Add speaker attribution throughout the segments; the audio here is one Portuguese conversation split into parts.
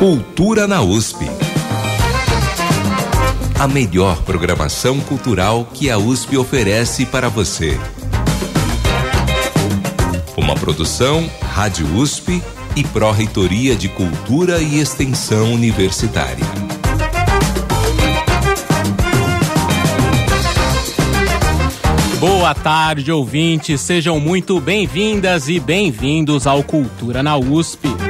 Speaker 1: Cultura na USP. A melhor programação cultural que a USP oferece para você. Uma produção Rádio USP e Pró-Reitoria de Cultura e Extensão Universitária.
Speaker 2: Boa tarde, ouvintes. Sejam muito bem-vindas e bem-vindos ao Cultura na USP.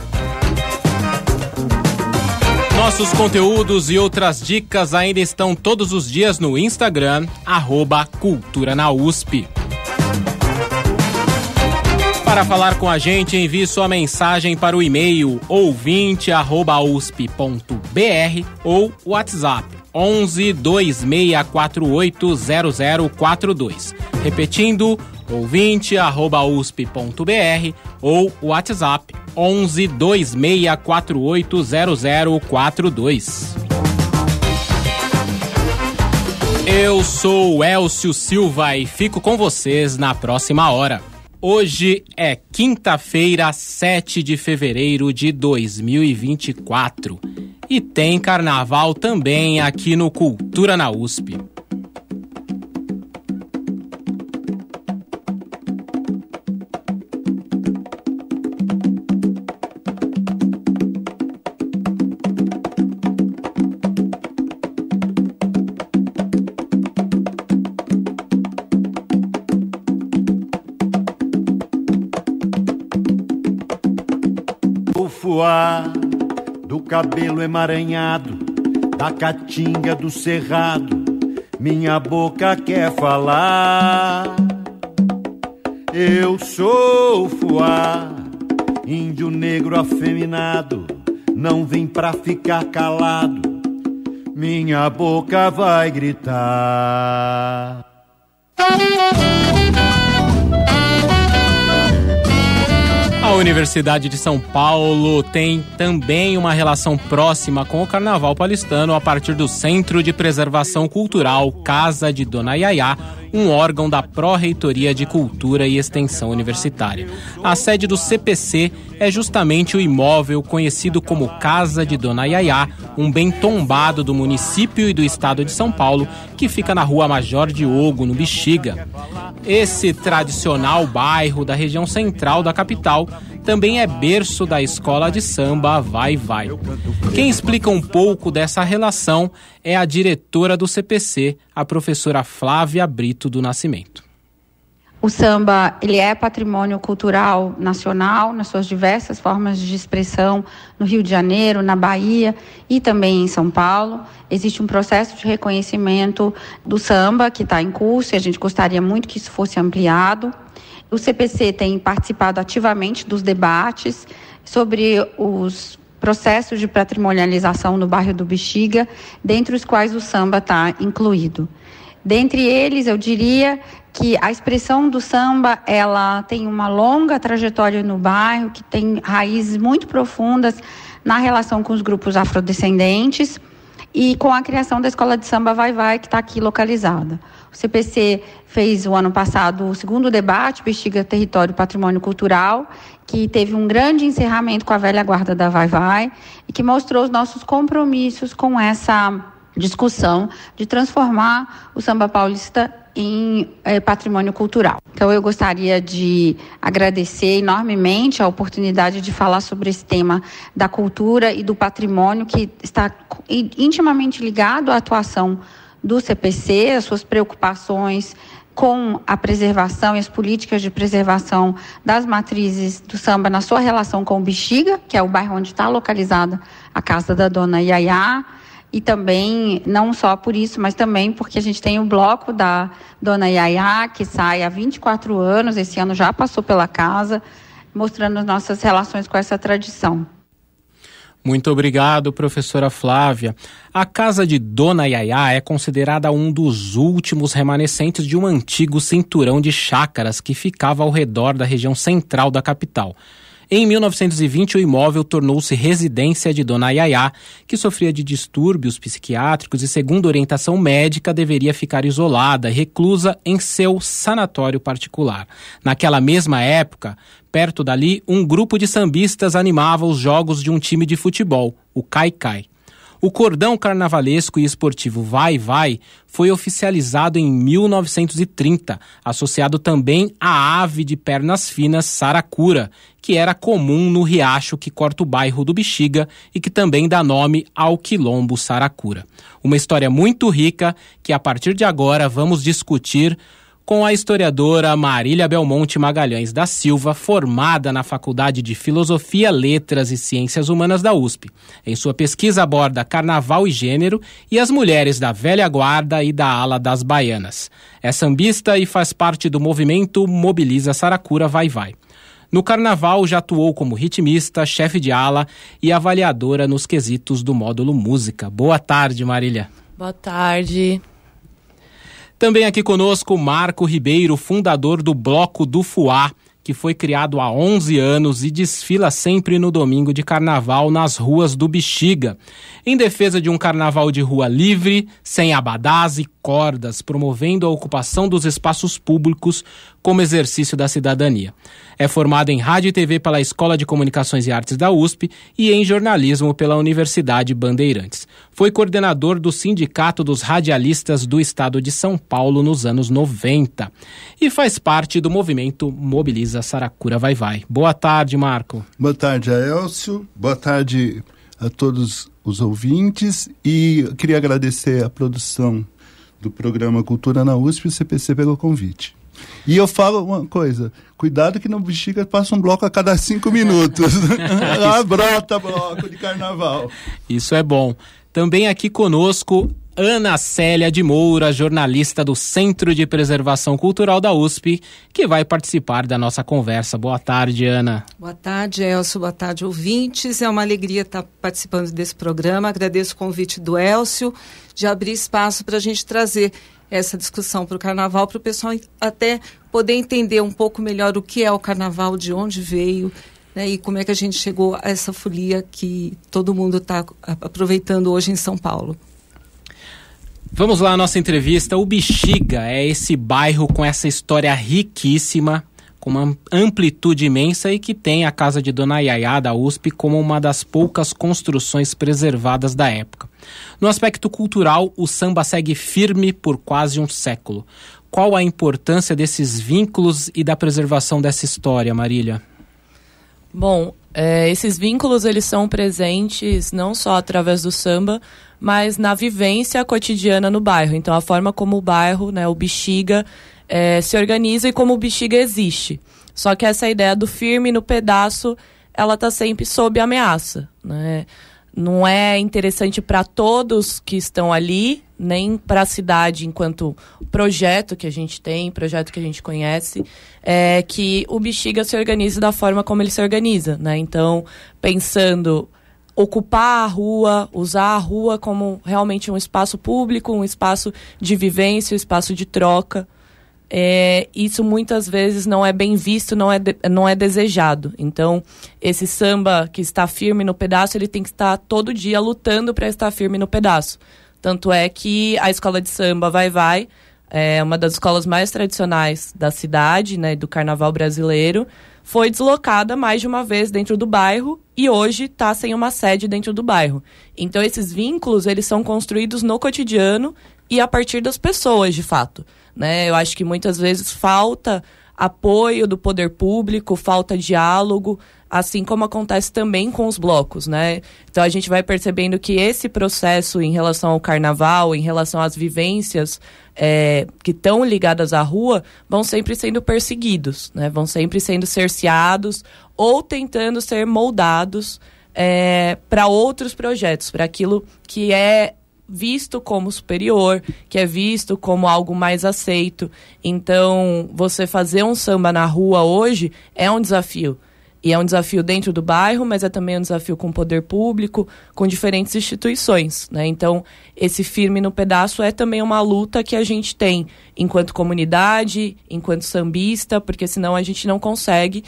Speaker 2: Nossos conteúdos e outras dicas ainda estão todos os dias no Instagram, arroba Cultura na USP. Para falar com a gente, envie sua mensagem para o e-mail ouvinte@usp.br ou WhatsApp 11 2648 0042. Repetindo, ouvinte@usp.br ou WhatsApp 11 2648 0042. Eu sou Elcio Silva e fico com vocês na próxima hora. Hoje é quinta-feira, 7 de fevereiro de 2024 e tem carnaval também aqui no Cultura na USP.
Speaker 3: Cabelo emaranhado, da caatinga do cerrado, minha boca quer falar. Eu sou fuá, índio negro afeminado, não vim pra ficar calado, minha boca vai gritar.
Speaker 2: A Universidade de São Paulo tem também uma relação próxima com o Carnaval paulistano a partir do Centro de Preservação Cultural Casa de Dona Yaya, um órgão da Pró-Reitoria de Cultura e Extensão Universitária. A sede do CPC é justamente o imóvel conhecido como Casa de Dona Yaya, um bem tombado do município e do estado de São Paulo, que fica na rua Major Diogo, no Bexiga. Esse tradicional bairro da região central da capital também é berço da escola de samba Vai Vai. Quem explica um pouco dessa relação é a diretora do CPC, a professora Flávia Brito do Nascimento.
Speaker 4: O samba ele é patrimônio cultural nacional nas suas diversas formas de expressão no Rio de Janeiro, na Bahia e também em São Paulo. Existe um processo de reconhecimento do samba que está em curso e a gente gostaria muito que isso fosse ampliado. O CPC tem participado ativamente dos debates sobre os processos de patrimonialização no bairro do Bexiga, dentre os quais o samba está incluído. Dentre eles, eu diria que a expressão do samba ela tem uma longa trajetória no bairro, que tem raízes muito profundas na relação com os grupos afrodescendentes e com a criação da escola de samba Vai Vai, que está aqui localizada. O CPC fez o ano passado o segundo debate, Bexiga Território Patrimônio Cultural, que teve um grande encerramento com a velha guarda da Vai Vai e que mostrou os nossos compromissos com essa discussão de transformar o samba paulista em é, patrimônio cultural. Então, eu gostaria de agradecer enormemente a oportunidade de falar sobre esse tema da cultura e do patrimônio, que está intimamente ligado à atuação do CPC, as suas preocupações com a preservação e as políticas de preservação das matrizes do samba na sua relação com o Bexiga, que é o bairro onde está localizada a casa da dona Yaya, e também, não só por isso, mas também porque a gente tem o bloco da Dona Yaya, que sai há 24 anos, esse ano já passou pela casa, mostrando as nossas relações com essa tradição.
Speaker 2: Muito obrigado, professora Flávia. A casa de Dona Yaya é considerada um dos últimos remanescentes de um antigo cinturão de chácaras que ficava ao redor da região central da capital. Em 1920, o imóvel tornou-se residência de Dona Yaya, que sofria de distúrbios psiquiátricos e, segundo orientação médica, deveria ficar isolada, reclusa em seu sanatório particular. Naquela mesma época, perto dali, um grupo de sambistas animava os jogos de um time de futebol, o Cai Cai. O cordão carnavalesco e esportivo Vai Vai foi oficializado em 1930, associado também à ave de pernas finas saracura, que era comum no riacho que corta o bairro do Bexiga e que também dá nome ao quilombo saracura. Uma história muito rica que a partir de agora vamos discutir com a historiadora Marília Belmonte Magalhães da Silva, formada na Faculdade de Filosofia, Letras e Ciências Humanas da USP. Em sua pesquisa aborda carnaval e gênero e as mulheres da velha guarda e da ala das baianas. É sambista e faz parte do movimento Mobiliza Saracura Vai Vai. No carnaval já atuou como ritmista, chefe de ala e avaliadora nos quesitos do módulo música. Boa tarde, Marília.
Speaker 5: Boa tarde.
Speaker 2: Também aqui conosco Marco Ribeiro, fundador do Bloco do Fuá, que foi criado há 11 anos e desfila sempre no domingo de carnaval nas ruas do Bexiga, em defesa de um carnaval de rua livre, sem abadás e cordas, promovendo a ocupação dos espaços públicos como exercício da cidadania. É formado em rádio e TV pela Escola de Comunicações e Artes da USP e em jornalismo pela Universidade Bandeirantes. Foi coordenador do Sindicato dos Radialistas do Estado de São Paulo nos anos 90 e faz parte do movimento Mobiliza Saracura Vai Vai. Boa tarde, Marco.
Speaker 6: Boa tarde, Aelcio. Boa tarde a todos os ouvintes e queria agradecer a produção do programa Cultura na USP e o CPC pelo convite. E eu falo uma coisa: cuidado que no Bexiga passa um bloco a cada cinco minutos. Lá brota bloco de carnaval.
Speaker 2: Isso é bom. Também aqui conosco Ana Célia de Moura, jornalista do Centro de Preservação Cultural da USP, que vai participar da nossa conversa. Boa tarde, Ana.
Speaker 5: Boa tarde, Elcio. Boa tarde, ouvintes. É uma alegria estar participando desse programa. Agradeço o convite do Elcio de abrir espaço para a gente trazer essa discussão para o carnaval, para o pessoal até poder entender um pouco melhor o que é o carnaval, de onde veio. Né, e como é que a gente chegou a essa folia que todo mundo está aproveitando hoje em São Paulo.
Speaker 2: Vamos lá, a nossa entrevista. O Bexiga é esse bairro com essa história riquíssima, com uma amplitude imensa e que tem a casa de Dona Yaya da USP como uma das poucas construções preservadas da época. No aspecto cultural, o samba segue firme por quase um século. Qual a importância desses vínculos e da preservação dessa história, Marília?
Speaker 5: Bom, é, esses vínculos eles são presentes não só através do samba, mas na vivência cotidiana no bairro. Então, a forma como o bairro, né, o Bexiga, é, se organiza e como o Bexiga existe. Só que essa ideia do firme no pedaço, ela está sempre sob ameaça. Né? Não é interessante para todos que estão ali, nem para a cidade enquanto projeto que a gente tem, projeto que a gente conhece, é que o Bexiga se organize da forma como ele se organiza, né? Então, pensando ocupar a rua, usar a rua como realmente um espaço público, um espaço de vivência, um espaço de troca. É, isso muitas vezes não é bem visto, não é, de, não é desejado. Então, esse samba que está firme no pedaço, ele tem que estar todo dia lutando para estar firme no pedaço. Tanto é que a escola de samba Vai Vai é uma das escolas mais tradicionais da cidade, né, do carnaval brasileiro, foi deslocada mais de uma vez dentro do bairro e hoje está sem uma sede dentro do bairro. Então esses vínculos eles são construídos no cotidiano e a partir das pessoas, de fato. Né? Eu acho que muitas vezes falta apoio do poder público, falta diálogo, assim como acontece também com os blocos, né? Então a gente vai percebendo que esse processo em relação ao carnaval, em relação às vivências é, que estão ligadas à rua, vão sempre sendo perseguidos, né? Vão sempre sendo cerceados ou tentando ser moldados é, para outros projetos, para aquilo que é visto como superior, que é visto como algo mais aceito. Então, você fazer um samba na rua hoje é um desafio. E é um desafio dentro do bairro, mas é também um desafio com o poder público, com diferentes instituições. Né? Então, esse firme no pedaço é também uma luta que a gente tem enquanto comunidade, enquanto sambista, porque senão a gente não consegue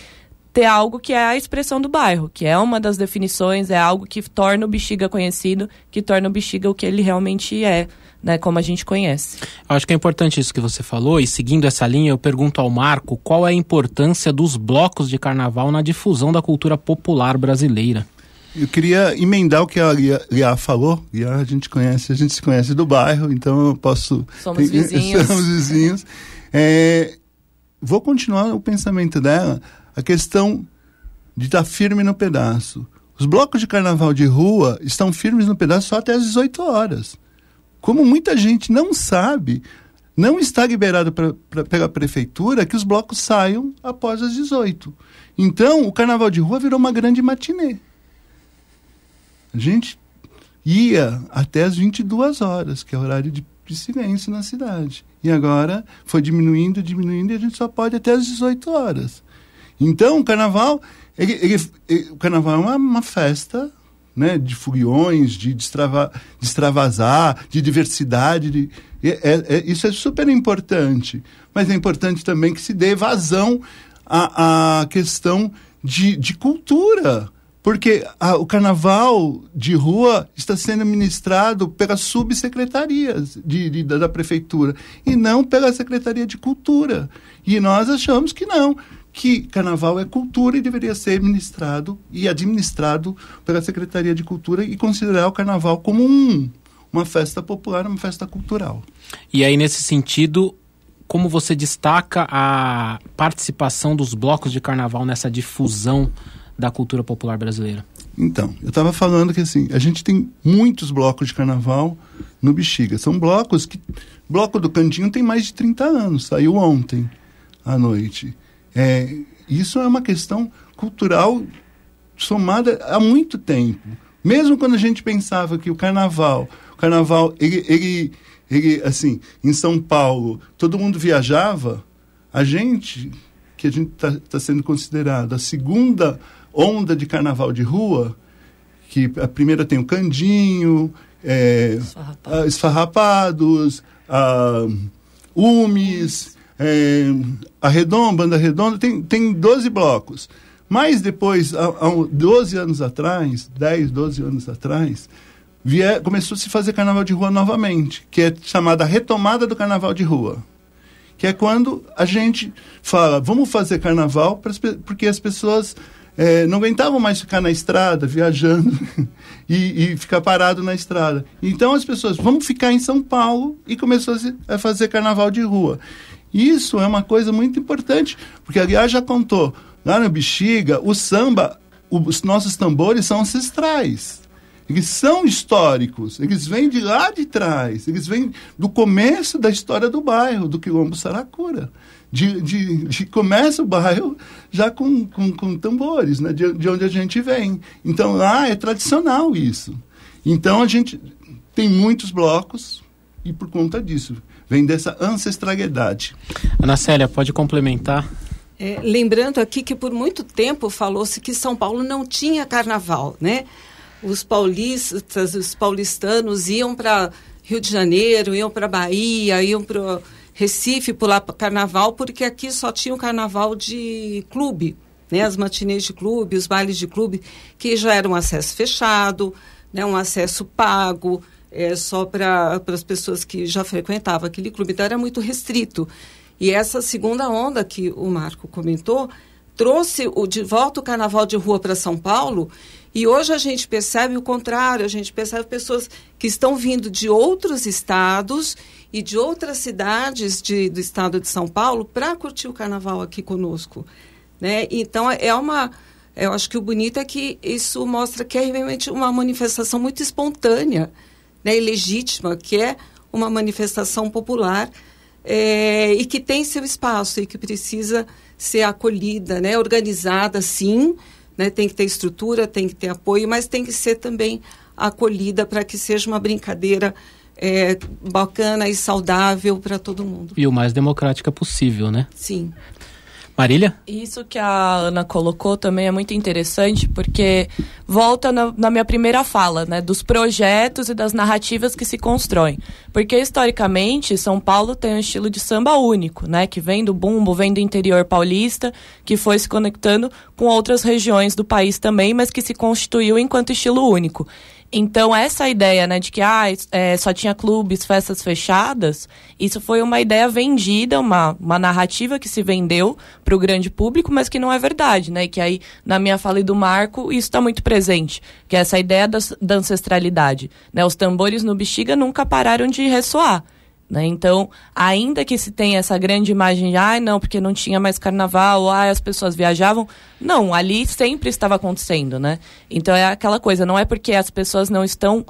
Speaker 5: ter algo que é a expressão do bairro, que é uma das definições, é algo que torna o Bexiga conhecido, que torna o Bexiga o que ele realmente é, né, como a gente conhece.
Speaker 2: Eu acho que é importante isso que você falou, e seguindo essa linha, eu pergunto ao Marco qual é a importância dos blocos de carnaval na difusão da cultura popular brasileira.
Speaker 6: Eu queria emendar o que a Lia, falou. Lia a gente conhece, a gente se conhece do bairro, então eu posso.
Speaker 5: Somos vizinhos.
Speaker 6: Somos vizinhos. É, vou continuar o pensamento dela a questão de estar firme no pedaço. Os blocos de carnaval de rua estão firmes no pedaço só até às 18 horas. Como muita gente não sabe, não está liberado pela prefeitura que os blocos saiam após as 18. Então, o carnaval de rua virou uma grande matinê. A gente ia até as 22 horas, que é o horário de, de silêncio na cidade. E agora foi diminuindo, diminuindo, e a gente só pode até as 18 horas. Então, o carnaval, ele, ele, ele, o carnaval é uma, uma, festa né, de furiões, de destrava, de extravasar, de diversidade. De, é, é, isso é super importante. Mas é importante também que se dê vazão à, à questão de, de cultura. Porque a, o carnaval de rua está sendo ministrado pelas subsecretarias de, de, da prefeitura e não pela Secretaria de Cultura. E nós achamos que não, que carnaval é cultura e deveria ser ministrado e administrado pela Secretaria de Cultura e considerar o carnaval como um, uma festa popular, uma festa cultural.
Speaker 2: E aí, nesse sentido, como você destaca a participação dos blocos de carnaval nessa difusão da cultura popular brasileira?
Speaker 6: Então, eu estava falando que assim, a gente tem muitos blocos de carnaval no Bexiga. São blocos que. Bloco do Cantinho tem mais de 30 anos, saiu ontem à noite. É, isso é uma questão cultural somada há muito tempo. Mesmo quando a gente pensava que o carnaval, o carnaval, ele, ele, ele assim, em São Paulo, todo mundo viajava, a gente, que a gente está tá sendo considerado a segunda onda de carnaval de rua, que a primeira tem o Candinho, é, esfarrapados, esfarrapados a, Umes, é, a Redonda, Banda Redonda, tem, tem 12 blocos. Mas depois, há, há 12 anos atrás, 10, 12 anos atrás, vier, começou a se fazer carnaval de rua novamente, que é chamada retomada do carnaval de rua. Que é quando a gente fala, vamos fazer carnaval, porque as pessoas é, não aguentavam mais ficar na estrada, viajando e, e, ficar parado na estrada. Então as pessoas, vamos ficar em São Paulo e começou a, se, a fazer carnaval de rua. Isso é uma coisa muito importante, porque aliás já contou, lá no Bexiga, o samba, os nossos tambores são ancestrais. Eles são históricos, eles vêm de lá de trás, eles vêm do começo da história do bairro, do Quilombo Saracura. De, de, de começa o bairro já com, com, com tambores, né? De, de onde a gente vem. Então lá é tradicional isso. Então a gente tem muitos blocos e por conta disso vem dessa ancestralidade.
Speaker 2: Ana Célia, pode complementar?
Speaker 7: É, lembrando aqui que por muito tempo falou-se que São Paulo não tinha carnaval, né? Os paulistas, os paulistanos iam para Rio de Janeiro, iam para Bahia, iam para Recife pular carnaval, porque aqui só tinha o carnaval de clube, né? As matinês de clube, os bailes de clube, que já era um acesso fechado, né? um acesso pago, é, só para as pessoas que já frequentavam aquele clube. Então era muito restrito. E essa segunda onda que o Marco comentou trouxe o, de volta o carnaval de rua para São Paulo. E hoje a gente percebe o contrário, a gente percebe pessoas que estão vindo de outros estados e de outras cidades de, do estado de São Paulo para curtir o carnaval aqui conosco. Né? Então é uma. Eu acho que o bonito é que isso mostra que é realmente uma manifestação muito espontânea né, legítima, que é uma manifestação popular é, e que tem seu espaço e que precisa ser acolhida, né, organizada, sim, né, tem que ter estrutura, tem que ter apoio, mas tem que ser também acolhida para que seja uma brincadeira é, bacana e saudável para todo mundo.
Speaker 2: E o mais democrática possível, né?
Speaker 7: Sim.
Speaker 2: Marília?
Speaker 5: Isso que a Ana colocou também é muito interessante, porque volta na, na, minha primeira fala, né? Dos projetos e das narrativas que se constroem. Porque, historicamente, São Paulo tem um estilo de samba único, né? Que vem do bumbo, vem do interior paulista, que foi se conectando com outras regiões do país também, mas que se constituiu enquanto estilo único. Então, essa ideia, né, de que ah, é, só tinha clubes, festas fechadas, isso foi uma ideia vendida, uma, uma narrativa que se vendeu para o grande público, mas que não é verdade, né? E que aí, na minha fala e do Marco, isso está muito presente, que é essa ideia da, da ancestralidade. Né? Os tambores no bexiga nunca pararam de ressoar. Né? Então, ainda que se tenha essa grande imagem de, ah, não, porque não tinha mais carnaval, ah, as pessoas viajavam, não, ali sempre estava acontecendo, né? Então é aquela coisa, não é porque as pessoas não estão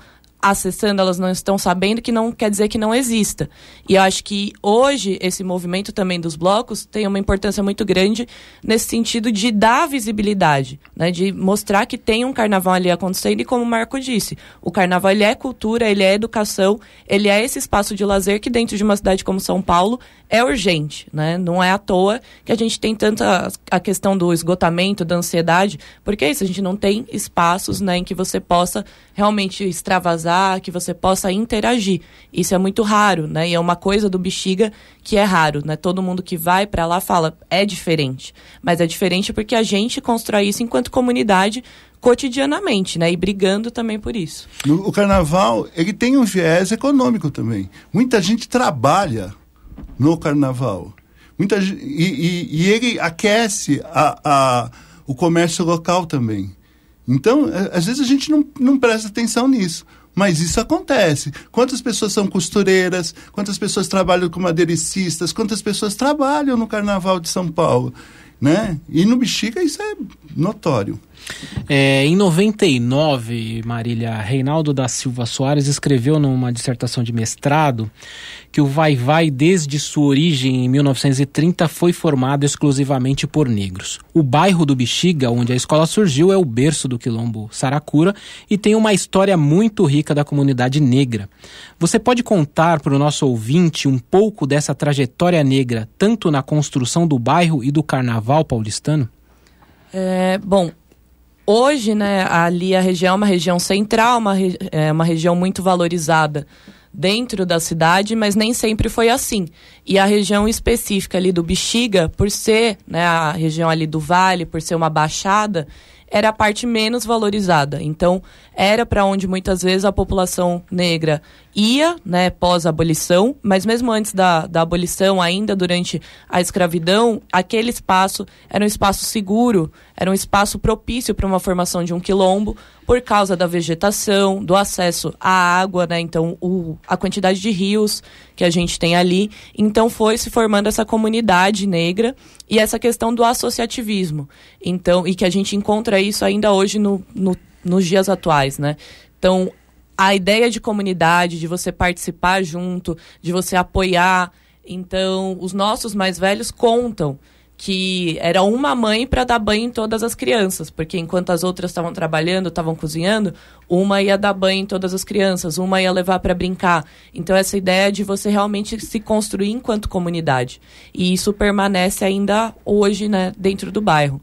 Speaker 5: acessando, elas não estão sabendo, que não quer dizer que não exista. E eu acho que hoje esse movimento também dos blocos tem uma importância muito grande nesse sentido de dar visibilidade, né? de mostrar que tem um carnaval ali acontecendo e como o Marco disse, o carnaval ele é cultura, ele é educação, ele é esse espaço de lazer que dentro de uma cidade como São Paulo é urgente, né? Não é à toa que a gente tem tanta a questão do esgotamento, da ansiedade, porque é isso, a gente não tem espaços, né, em que você possa realmente extravasar, que você possa interagir. Isso é muito raro, né? E é uma coisa do bexiga que é raro, né? Todo mundo que vai para lá fala, é diferente. Mas é diferente porque a gente constrói isso enquanto comunidade cotidianamente, né? E brigando também por isso.
Speaker 6: O carnaval, ele tem um viés econômico também. Muita gente trabalha no carnaval. Muita, e, e, e ele aquece a, a, o comércio local também. Então, é, às vezes a gente não, não presta atenção nisso. Mas isso acontece. Quantas pessoas são costureiras? Quantas pessoas trabalham como aderecistas? Quantas pessoas trabalham no Carnaval de São Paulo? Né? E no Bexiga isso é notório.
Speaker 2: É, em 99, Marília, Reinaldo da Silva Soares escreveu numa dissertação de mestrado que o Vai Vai, desde sua origem em 1930, foi formado exclusivamente por negros. O bairro do Bexiga, onde a escola surgiu, é o berço do quilombo Saracura e tem uma história muito rica da comunidade negra. Você pode contar para o nosso ouvinte um pouco dessa trajetória negra, tanto na construção do bairro e do carnaval paulistano?
Speaker 5: É, bom, Hoje, né, ali a região é uma região central, uma, é uma região muito valorizada dentro da cidade, mas nem sempre foi assim. E a região específica ali do Bexiga, por ser né, a região ali do Vale, por ser uma baixada, era a parte menos valorizada. Então, era para onde muitas vezes a população negra ia, né, pós-abolição, mas mesmo antes da, da abolição, ainda durante a escravidão, aquele espaço era um espaço seguro, era um espaço propício para uma formação de um quilombo, por causa da vegetação, do acesso à água, né, então o, a quantidade de rios que a gente tem ali. Então foi se formando essa comunidade negra e essa questão do associativismo. Então, e que a gente encontra isso ainda hoje no, no nos dias atuais, né? Então, a ideia de comunidade, de você participar junto, de você apoiar. Então, os nossos mais velhos contam que era uma mãe para dar banho em todas as crianças, porque enquanto as outras estavam trabalhando, estavam cozinhando, uma ia dar banho em todas as crianças, uma ia levar para brincar. Então essa ideia de você realmente se construir enquanto comunidade. E isso permanece ainda hoje, né, dentro do bairro.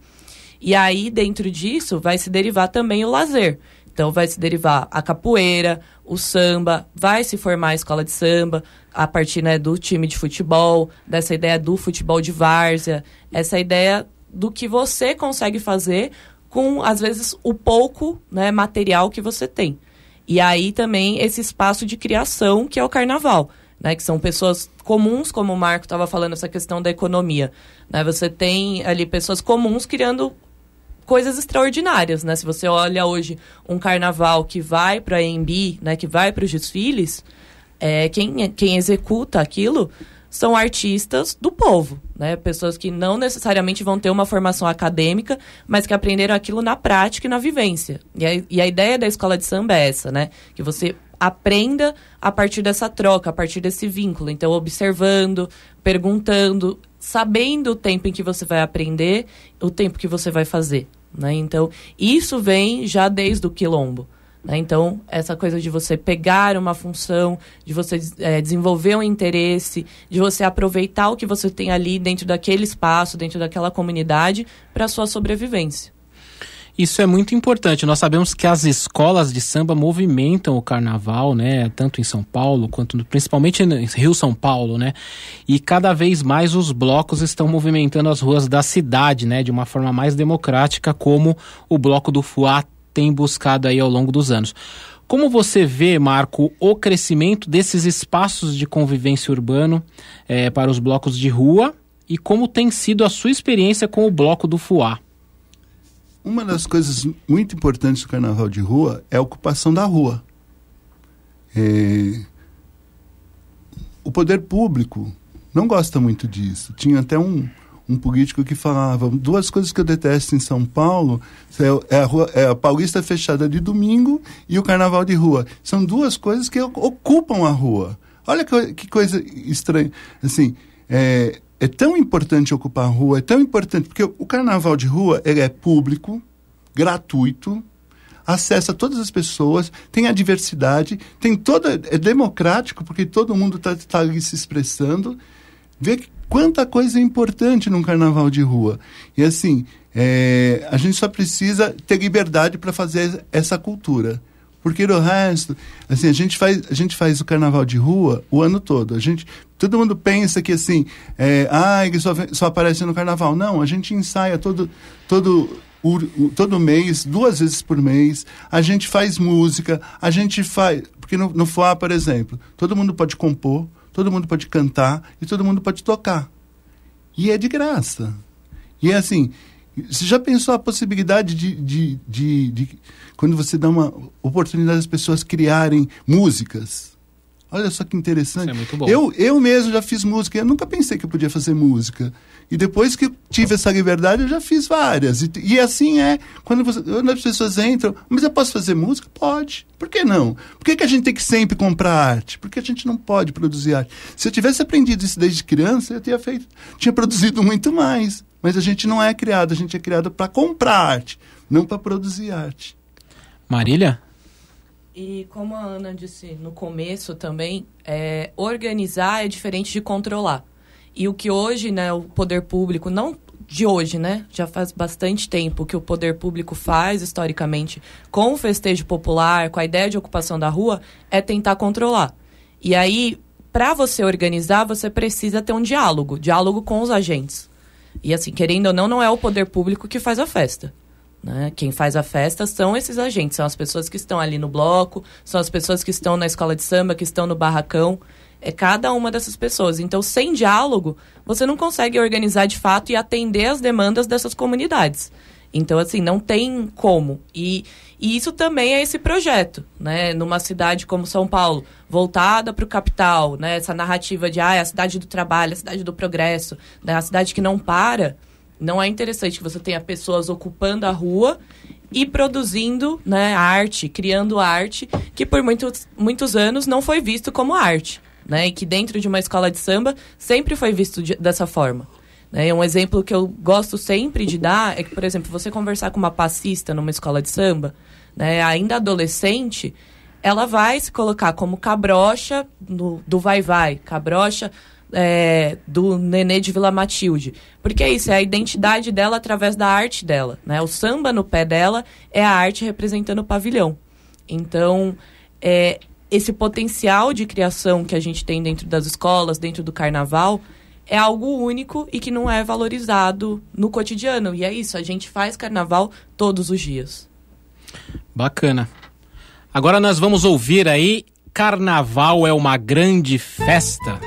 Speaker 5: E aí, dentro disso, vai se derivar também o lazer. Então, vai se derivar a capoeira, o samba, vai se formar a escola de samba, a partir né, do time de futebol, dessa ideia do futebol de várzea, essa ideia do que você consegue fazer com, às vezes, o pouco né, material que você tem. E aí também esse espaço de criação que é o carnaval. Né, que são pessoas comuns, como o Marco estava falando, essa questão da economia. Né, você tem ali pessoas comuns criando coisas extraordinárias, né? Se você olha hoje um carnaval que vai para a EMB, né, que vai para os desfiles, é, quem, quem executa aquilo são artistas do povo, né? Pessoas que não necessariamente vão ter uma formação acadêmica, mas que aprenderam aquilo na prática e na vivência. E a, e a ideia da escola de samba é essa, né? Que você aprenda a partir dessa troca, a partir desse vínculo. Então, observando, perguntando, sabendo o tempo em que você vai aprender, o tempo que você vai fazer. Né? Então, isso vem já desde o quilombo. Né? Então, essa coisa de você pegar uma função, de você é, desenvolver um interesse, de você aproveitar o que você tem ali dentro daquele espaço, dentro daquela comunidade, para sua sobrevivência.
Speaker 2: Isso é muito importante. Nós sabemos que as escolas de samba movimentam o carnaval, né? Tanto em São Paulo quanto principalmente em Rio São Paulo, né? E cada vez mais os blocos estão movimentando as ruas da cidade, né? De uma forma mais democrática, como o bloco do Fuá tem buscado aí ao longo dos anos. Como você vê, Marco, o crescimento desses espaços de convivência urbano é, para os blocos de rua e como tem sido a sua experiência com o bloco do Fuá?
Speaker 6: Uma das coisas muito importantes do carnaval de rua é a ocupação da rua. É... O poder público não gosta muito disso. Tinha até um, um político que falava duas coisas que eu detesto em São Paulo é, é a, rua, é a Paulista fechada de domingo e o Carnaval de rua. São duas coisas que ocupam a rua. Olha que, que coisa estranha. Assim, é, é tão importante ocupar a rua, é tão importante, porque o Carnaval de rua ele é público, gratuito, acessa todas as pessoas, tem a diversidade, tem toda é democrático porque todo mundo está tá ali se expressando. Vê quanta coisa é importante num carnaval de rua. E assim, é, a gente só precisa ter liberdade para fazer essa cultura. Porque o resto, assim, a gente faz, a gente faz o carnaval de rua o ano todo. A gente, todo mundo pensa que assim, é, ah, ele só, só aparece no carnaval. Não, a gente ensaia todo, todo, todo mês, duas vezes por mês. A gente faz música, a gente faz, porque no, no FOA, por exemplo, todo mundo pode compor, todo mundo pode cantar e todo mundo pode tocar. E é de graça. E é assim, você já pensou a possibilidade de, de, de, de quando você dá uma oportunidade às pessoas criarem músicas? Olha só que interessante. Isso
Speaker 2: é muito bom.
Speaker 6: Eu, eu mesmo já fiz música, eu nunca pensei que eu podia fazer música. E depois que tive essa liberdade, eu já fiz várias. E, e assim é, quando, você, quando, as pessoas entram, mas eu posso fazer música? Pode. Por que não? Por que, que a gente tem que sempre comprar arte? Porque a gente não pode produzir arte. Se eu tivesse aprendido isso desde criança, eu tinha feito, tinha produzido muito mais. Mas a gente não é criado, a gente é criado para comprar arte, não para produzir arte.
Speaker 2: Marília?
Speaker 5: E como a Ana disse no começo também, é, organizar é diferente de controlar. E o que hoje, né, o poder público, não de hoje, né? Já faz bastante tempo que o poder público faz, historicamente, com o festejo popular, com a ideia de ocupação da rua, é tentar controlar. E aí, para você organizar, você precisa ter um diálogo diálogo com os agentes. E assim, querendo ou não, não é o poder público que faz a festa. Né? Quem faz a festa são esses agentes, são as pessoas que estão ali no bloco, são as pessoas que estão na escola de samba, que estão no barracão. É cada uma dessas pessoas. Então, sem diálogo, você não consegue organizar de fato e atender as demandas dessas comunidades. Então, assim, não tem como. E, e isso também é esse projeto, né? Numa cidade como São Paulo, voltada para o capital, né? Essa narrativa de, ah, é a cidade do trabalho, a cidade do progresso, né? a cidade que não para. Não é interessante que você tenha pessoas ocupando a rua e produzindo né, arte, criando arte, que por muitos, muitos anos não foi visto como arte. Né, e que dentro de uma escola de samba sempre foi visto de, dessa forma. Né? Um exemplo que eu gosto sempre de dar é que, por exemplo, você conversar com uma passista numa escola de samba, né, ainda adolescente, ela vai se colocar como cabrocha no, do vai-vai, cabrocha é, do Nenê de Vila Matilde. Porque é isso, é a identidade dela através da arte dela. Né? O samba no pé dela é a arte representando o pavilhão. Então, é, esse potencial de criação que a gente tem dentro das escolas, dentro do carnaval, é algo único e que não é valorizado no cotidiano. E é isso, a gente faz carnaval todos os dias.
Speaker 2: Bacana. Agora nós vamos ouvir aí Carnaval é uma grande festa.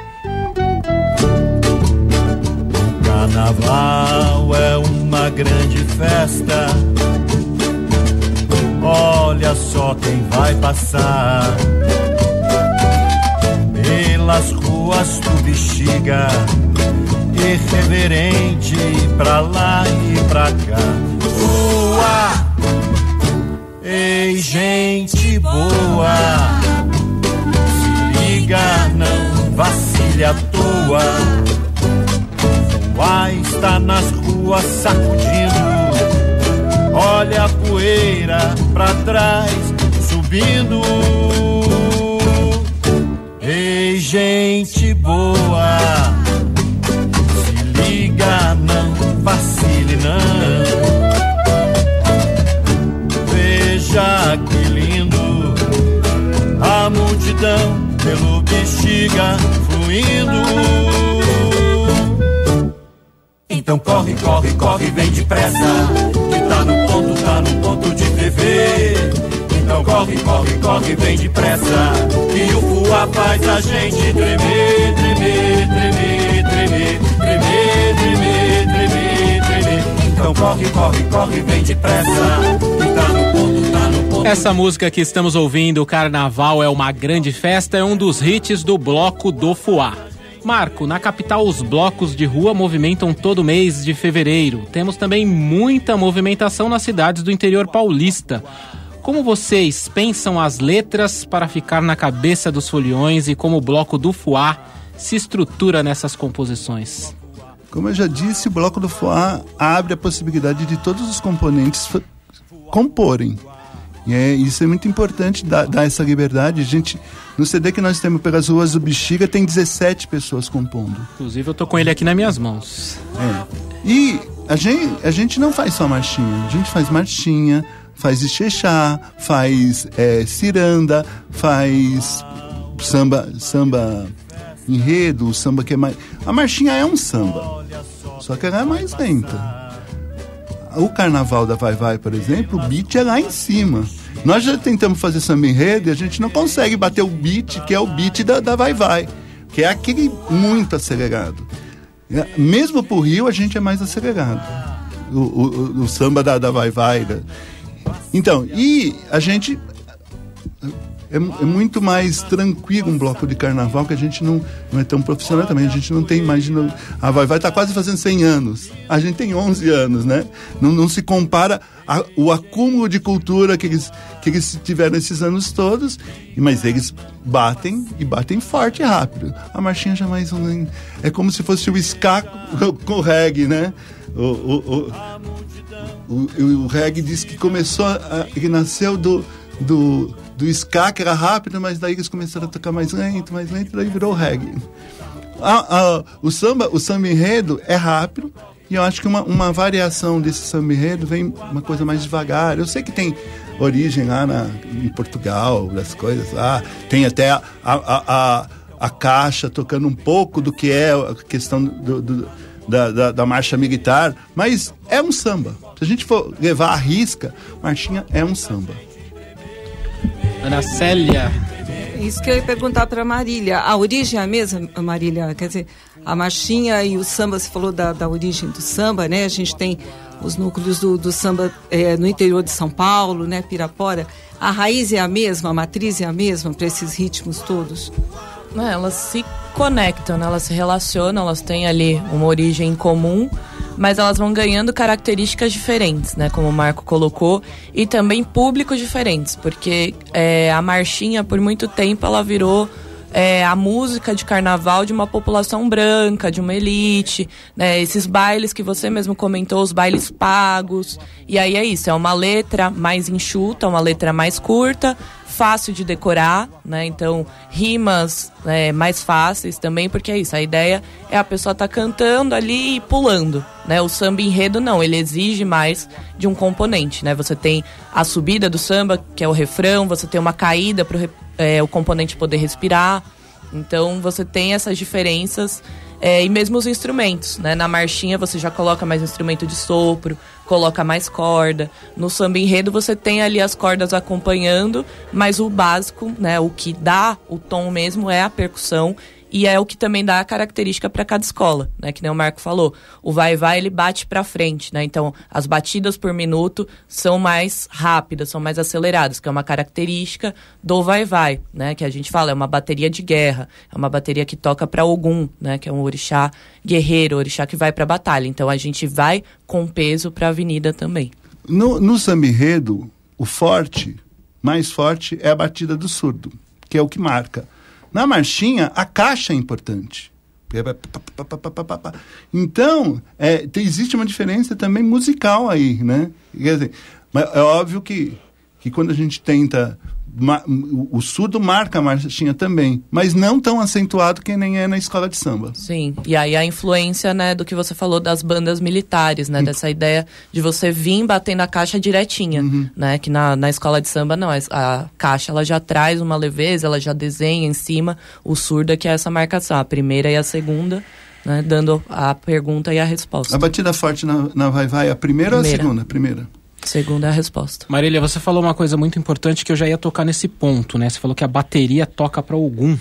Speaker 3: Carnaval é uma grande festa. Olha só quem vai passar pelas ruas do Bexiga, irreverente pra lá e pra cá. Ei gente boa, se liga, não vacile à toa. Vai estar nas ruas sacudindo, olha a poeira pra trás subindo. Ei, gente boa, se liga, não vacile, não. Pelo bexiga fluindo. Então corre, corre, corre, vem depressa. Que tá no ponto, tá no ponto de ferver. Então corre, corre, corre, vem depressa. Que o fuá faz a gente tremer, tremer, tremer, tremer, tremer, tremer, tremer, tremer. Então corre, corre, corre, vem depressa. Que tá no
Speaker 2: Essa música que estamos ouvindo, o Carnaval é uma grande festa, é um dos hits do bloco do Fuá. Marco, na capital os blocos de rua movimentam todo mês de fevereiro. Temos também muita movimentação nas cidades do interior paulista. Como vocês pensam as letras para ficar na cabeça dos foliões e como o bloco do Fuá se estrutura nessas composições?
Speaker 6: Como eu já disse, o bloco do Foá abre a possibilidade de todos os componentes comporem. E é, isso é muito importante, dar, dar essa liberdade. A gente, no CD que nós temos pelas ruas do Bexiga, tem 17 pessoas compondo.
Speaker 2: Inclusive eu tô com ele aqui nas minhas mãos.
Speaker 6: É. E a gente, a gente não faz só marchinha, a gente faz marchinha, faz ixexá, faz é, ciranda, faz samba, samba enredo, o samba que é mais. A marchinha é um samba, só que ela é mais lenta. O carnaval da Vai Vai, por exemplo, o beat é lá em cima. Nós já tentamos fazer samba enredo e a gente não consegue bater o beat, que é o beat da, da Vai Vai, que é aquele muito acelerado. É, Mesmo pro Rio, a gente é mais acelerado. O, o- o- samba da, da Vai Vai. da- Então, e a gente. É, é muito mais tranquilo um bloco de carnaval que a gente não, não é tão profissional também. A gente não tem, imagina. A Vai Vai tá quase fazendo 100 anos. A gente tem 11 anos, né? Não, não se compara a- o acúmulo de cultura que eles, que eles tiveram esses anos todos, mas eles batem e batem forte e rápido. A marchinha já mais um. É como se fosse o ska com- o reggae, né? O, o, o, o, o reggae diz que começou, a, que nasceu do, do, do ska, que era rápido, mas daí eles começaram a tocar mais lento, mais lento, daí virou reggae. O samba, o samba enredo é rápido, e eu acho que uma, uma variação desse samba enredo vem uma coisa mais devagar. Eu sei que tem origem lá na, em Portugal, das coisas lá, tem até a, a, a caixa tocando um pouco do que é a questão do- do, da, da, da marcha militar, mas é um samba. Se a gente for levar a risca, marchinha é um samba.
Speaker 2: Ana Célia,
Speaker 7: Isso que eu ia perguntar para Marília. A origem é a mesma, Marília? Quer dizer, a marchinha e o samba, você falou da, da origem do samba, né? A gente tem os núcleos do, do samba eh, no interior de São Paulo, né? Pirapora. A raiz é a mesma, a matriz é a mesma para esses ritmos todos?
Speaker 5: Né, elas se conectam, né? elas se relacionam, elas têm ali uma origem em comum, mas elas vão ganhando características diferentes, né? Como o Marco colocou, e também públicos diferentes, porque é, a marchinha, por muito tempo, ela virou é, a música de carnaval de uma população branca, de uma elite, né? Esses bailes que você mesmo comentou, os bailes pagos. E aí é isso, é uma letra mais enxuta, uma letra mais curta, fácil de decorar, né? Então, rimas é, mais fáceis também, porque é isso, a ideia é a pessoa tá cantando ali e pulando, né? O samba enredo não, ele exige mais de um componente, né? Você tem a subida do samba, que é o refrão, você tem uma caída para o componente poder respirar. Então, você tem essas diferenças é, e mesmo os instrumentos, né? Na marchinha você já coloca mais instrumento de sopro, coloca mais corda. No samba enredo você tem ali as cordas acompanhando, mas o básico, né? O que dá o tom mesmo é a percussão e é o que também dá a característica para cada escola, né? Que nem o Marco falou. O vai vai ele bate para frente, né? Então as batidas por minuto são mais rápidas, são mais aceleradas, que é uma característica do vai vai, né? Que a gente fala é uma bateria de guerra, é uma bateria que toca para Ogum, né? Que é um orixá guerreiro, orixá que vai para batalha. Então a gente vai com peso para a avenida também.
Speaker 6: No, no o forte, mais forte, é a batida do surdo, que é o que marca. Na marchinha, a caixa é importante. Então, é, existe uma diferença também musical aí, né? Quer dizer, mas é óbvio que, que quando a gente tenta o surdo marca a marchinha também, mas não tão acentuado que nem é na escola de samba.
Speaker 5: Sim, e aí a influência, né, do que você falou das bandas militares, né, uhum. dessa ideia de você vir batendo a caixa direitinha, uhum. né, que na, na escola de samba não, a caixa ela já traz uma leveza, ela já desenha em cima o surdo que é essa marcação, a primeira e a segunda, né, dando a pergunta e a resposta.
Speaker 6: A batida forte na, na vai vai, a primeira, primeira. ou a segunda? Primeira.
Speaker 5: Segunda é a resposta.
Speaker 2: Marília, você falou uma coisa muito importante que eu já ia tocar nesse ponto, né? Você falou que a bateria toca para algum.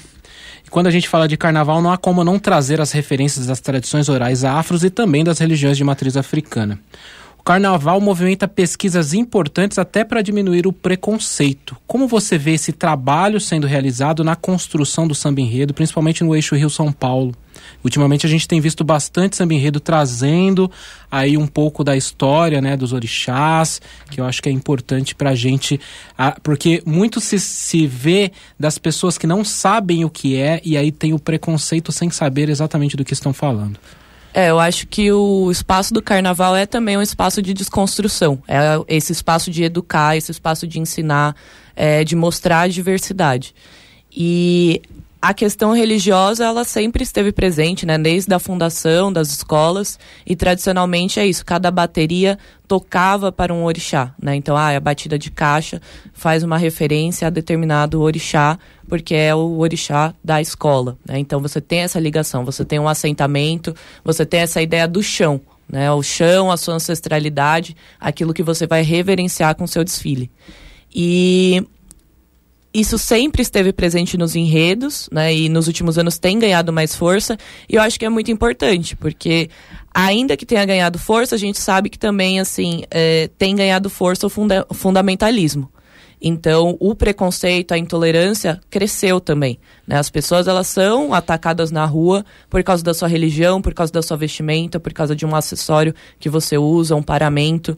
Speaker 2: E quando a gente fala de carnaval, não há como não trazer as referências das tradições orais afros e também das religiões de matriz africana. O carnaval movimenta pesquisas importantes até para diminuir o preconceito. Como você vê esse trabalho sendo realizado na construção do samba enredo, principalmente no eixo Rio-São Paulo? Ultimamente a gente tem visto bastante samba enredo trazendo aí um pouco da história, né, dos orixás, que eu acho que é importante para a gente, porque muito se, se vê das pessoas que não sabem o que é e aí tem o preconceito sem saber exatamente do que estão falando.
Speaker 5: É, eu acho que o espaço do carnaval é também um espaço de desconstrução. É esse espaço de educar, esse espaço de ensinar, é, de mostrar a diversidade. E a questão religiosa ela sempre esteve presente, né, desde a fundação das escolas e tradicionalmente é isso. Cada bateria tocava para um orixá, né? Então, ah, a batida de caixa faz uma referência a determinado orixá porque é o orixá da escola, né? Então você tem essa ligação, você tem um assentamento, você tem essa ideia do chão, né? O chão, a sua ancestralidade, aquilo que você vai reverenciar com seu desfile. E isso sempre esteve presente nos enredos, né? E nos últimos anos tem ganhado mais força. E eu acho que é muito importante, porque ainda que tenha ganhado força, a gente sabe que também, assim, é, tem ganhado força o funda fundamentalismo. Então, o preconceito, a intolerância cresceu também. Né? As pessoas elas são atacadas na rua por causa da sua religião, por causa da sua vestimenta, por causa de um acessório que você usa, um paramento.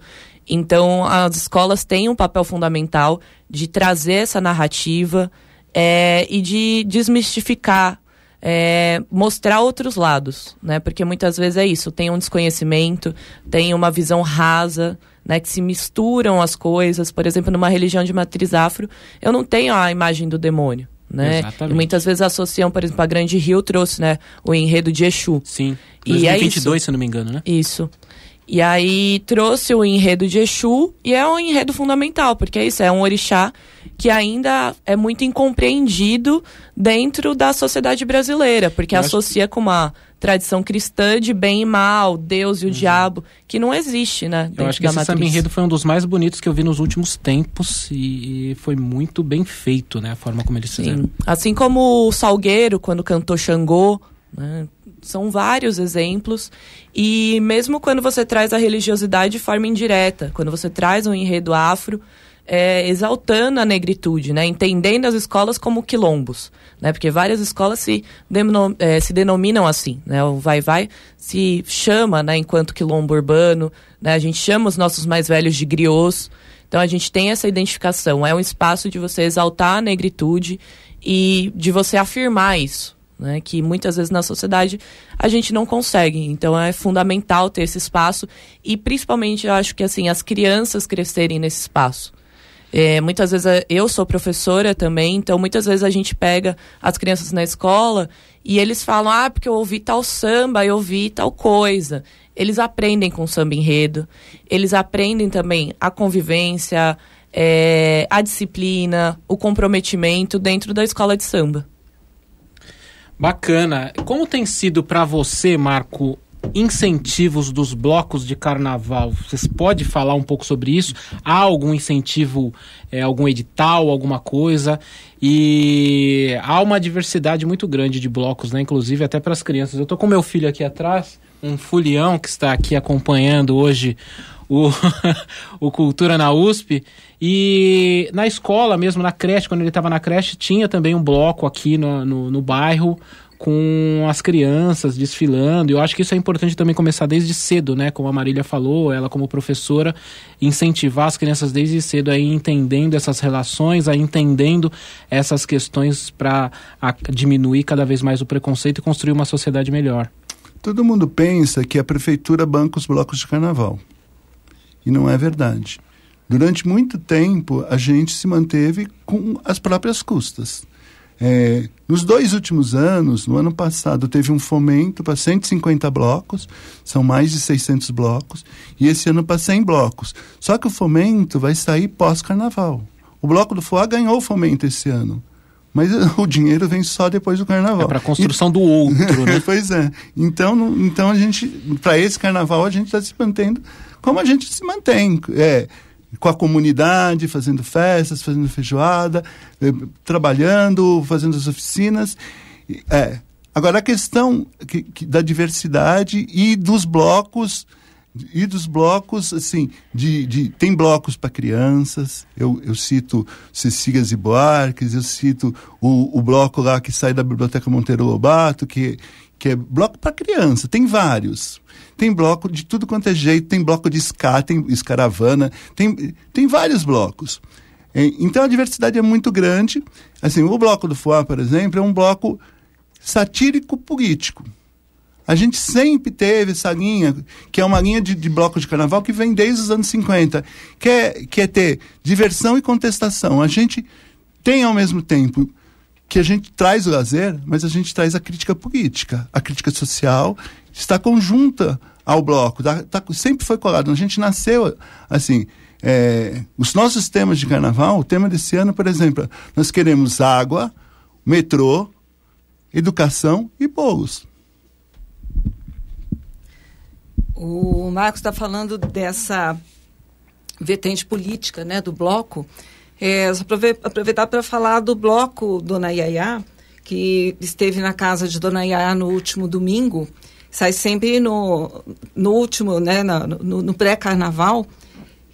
Speaker 5: Então, as escolas têm um papel fundamental de trazer essa narrativa é, e de desmistificar, é, mostrar outros lados, né? Porque muitas vezes é isso, tem um desconhecimento, tem uma visão rasa, né? Que se misturam as coisas. Por exemplo, numa religião de matriz afro, eu não tenho a imagem do demônio. Né? E muitas vezes associam, por exemplo, a Grande Rio trouxe, né, o enredo de Exu.
Speaker 2: Sim. 2022, é se não me engano, né?
Speaker 5: Isso. E aí trouxe o enredo de Exu e é um enredo fundamental, porque é isso, é um orixá que ainda é muito incompreendido dentro da sociedade brasileira, porque Eu associa com uma tradição cristã de bem e mal, Deus e o uhum. diabo, que não existe, né?
Speaker 2: Eu acho que esse samba enredo foi um dos mais bonitos que eu vi nos últimos tempos e foi muito bem feito, né? A forma como eles Sim. fizeram.
Speaker 5: Assim como o Salgueiro, quando cantou Xangô, né? São vários exemplos. E mesmo quando você traz a religiosidade de forma indireta, quando você traz um enredo afro, é, exaltando a negritude, né? entendendo as escolas como quilombos, né? porque várias escolas se, denom é, se denominam assim. Né? O vai-vai se chama né, enquanto quilombo urbano, né? a gente chama os nossos mais velhos de griots. Então a gente tem essa identificação. É um espaço de você exaltar a negritude e de você afirmar isso né, que muitas vezes na sociedade a gente não consegue. Então é fundamental ter esse espaço e principalmente eu acho que assim as crianças crescerem nesse espaço. É, muitas vezes é, eu sou professora também, então muitas vezes a gente pega as crianças na escola e eles falam, ah, porque eu ouvi tal samba, eu ouvi tal coisa. Eles aprendem com samba enredo, eles aprendem também a convivência, é, a disciplina, o comprometimento dentro da escola de samba.
Speaker 2: Bacana. Como tem sido para você, Marco, incentivos dos blocos de carnaval? Vocês podem falar um pouco sobre isso? Há algum incentivo, é, algum edital, alguma coisa? E há uma diversidade muito grande de blocos, né? Inclusive até para as crianças. Eu tô com meu filho aqui atrás, um fulião que está aqui acompanhando hoje o, o Cultura na USP. E na escola mesmo, na creche, quando ele estava na creche, tinha também um bloco aqui no, no, no bairro com as crianças desfilando. Eu acho que isso é importante também começar desde cedo, né? Como a Marília falou, ela como professora, incentivar as crianças desde cedo a ir entendendo essas relações, a entendendo essas questões para diminuir cada vez mais o preconceito e construir uma sociedade melhor.
Speaker 6: Todo mundo pensa que a prefeitura banca os blocos de carnaval. E não é verdade. Durante muito tempo a gente se manteve com as próprias custas. É, nos dois últimos anos, no ano passado, teve um fomento para 150 blocos, são mais de 600 blocos, e esse ano para 100 blocos. Só que o fomento vai sair pós-carnaval. O Bloco do Foá ganhou o fomento esse ano. Mas o dinheiro vem só depois do carnaval. É
Speaker 2: para a construção e... do outro, né?
Speaker 6: pois é. Então, então a gente, para esse carnaval, a gente está se mantendo como a gente se mantém. É, com a comunidade, fazendo festas, fazendo feijoada, eh, trabalhando, fazendo as oficinas. É. Agora, a questão que, que, da diversidade e dos blocos, e dos blocos, assim, de, de tem blocos para crianças, eu, eu cito Cecílias e Boarques, eu cito o, o bloco lá que sai da Biblioteca Monteiro Lobato, que, que é bloco para criança, tem vários. Tem bloco de tudo quanto é jeito, tem bloco de ska, tem escaravana, tem, tem vários blocos. Então a diversidade é muito grande. Assim, o bloco do Foá, por exemplo, é um bloco satírico político. A gente sempre teve essa linha, que é uma linha de, de bloco de carnaval que vem desde os anos 50, que é, que é ter diversão e contestação. A gente tem ao mesmo tempo que a gente traz o lazer, mas a gente traz a crítica política, a crítica social está conjunta ao bloco, tá, tá, sempre foi colado. A gente nasceu assim. É, os nossos temas de carnaval, o tema desse ano, por exemplo, nós queremos água, metrô, educação e bolos.
Speaker 7: O Marcos está falando dessa vertente política né, do bloco. É, aproveitar para falar do bloco Dona Yaya, que esteve na casa de Dona Yaya no último domingo. Sai sempre no, no último, né, no, no pré-carnaval,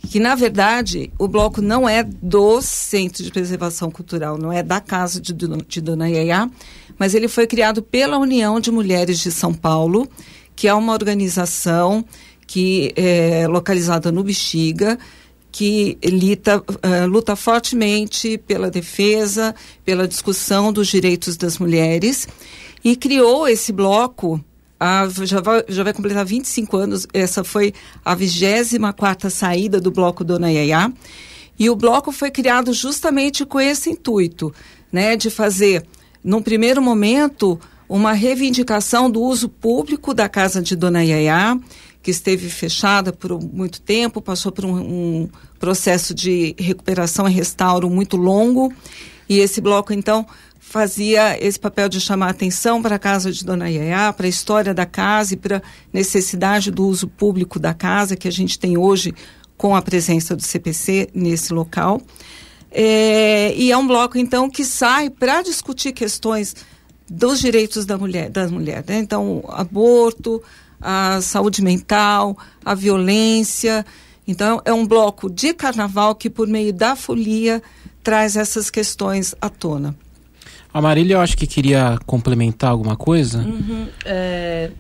Speaker 7: que na verdade o bloco não é do Centro de Preservação Cultural, não é da casa de, de Dona Yaya, mas ele foi criado pela União de Mulheres de São Paulo, que é uma organização que é localizada no Bexiga, que lita, uh, luta fortemente pela defesa, pela discussão dos direitos das mulheres e criou esse bloco a, já, vai, já vai completar 25 anos. Essa foi a 24 saída do Bloco Dona Yaya. E o bloco foi criado justamente com esse intuito, né, de fazer, num primeiro momento, uma reivindicação do uso público da casa de Dona Yaya, que esteve fechada por muito tempo, passou por um, um processo de recuperação e restauro muito longo. E esse bloco, então, fazia esse papel de chamar atenção para a casa de Dona Yaya, para a história da casa e para a necessidade do uso público da casa que a gente tem hoje com a presença do CPC nesse local. É, e é um bloco, então, que sai para discutir questões dos direitos da mulher, das mulheres. Né? Então, aborto, a saúde mental, a violência. Então, é um bloco de carnaval que, por meio da folia, traz essas questões à tona.
Speaker 2: A Marília, eu acho que queria complementar alguma coisa.
Speaker 5: Uhum, é,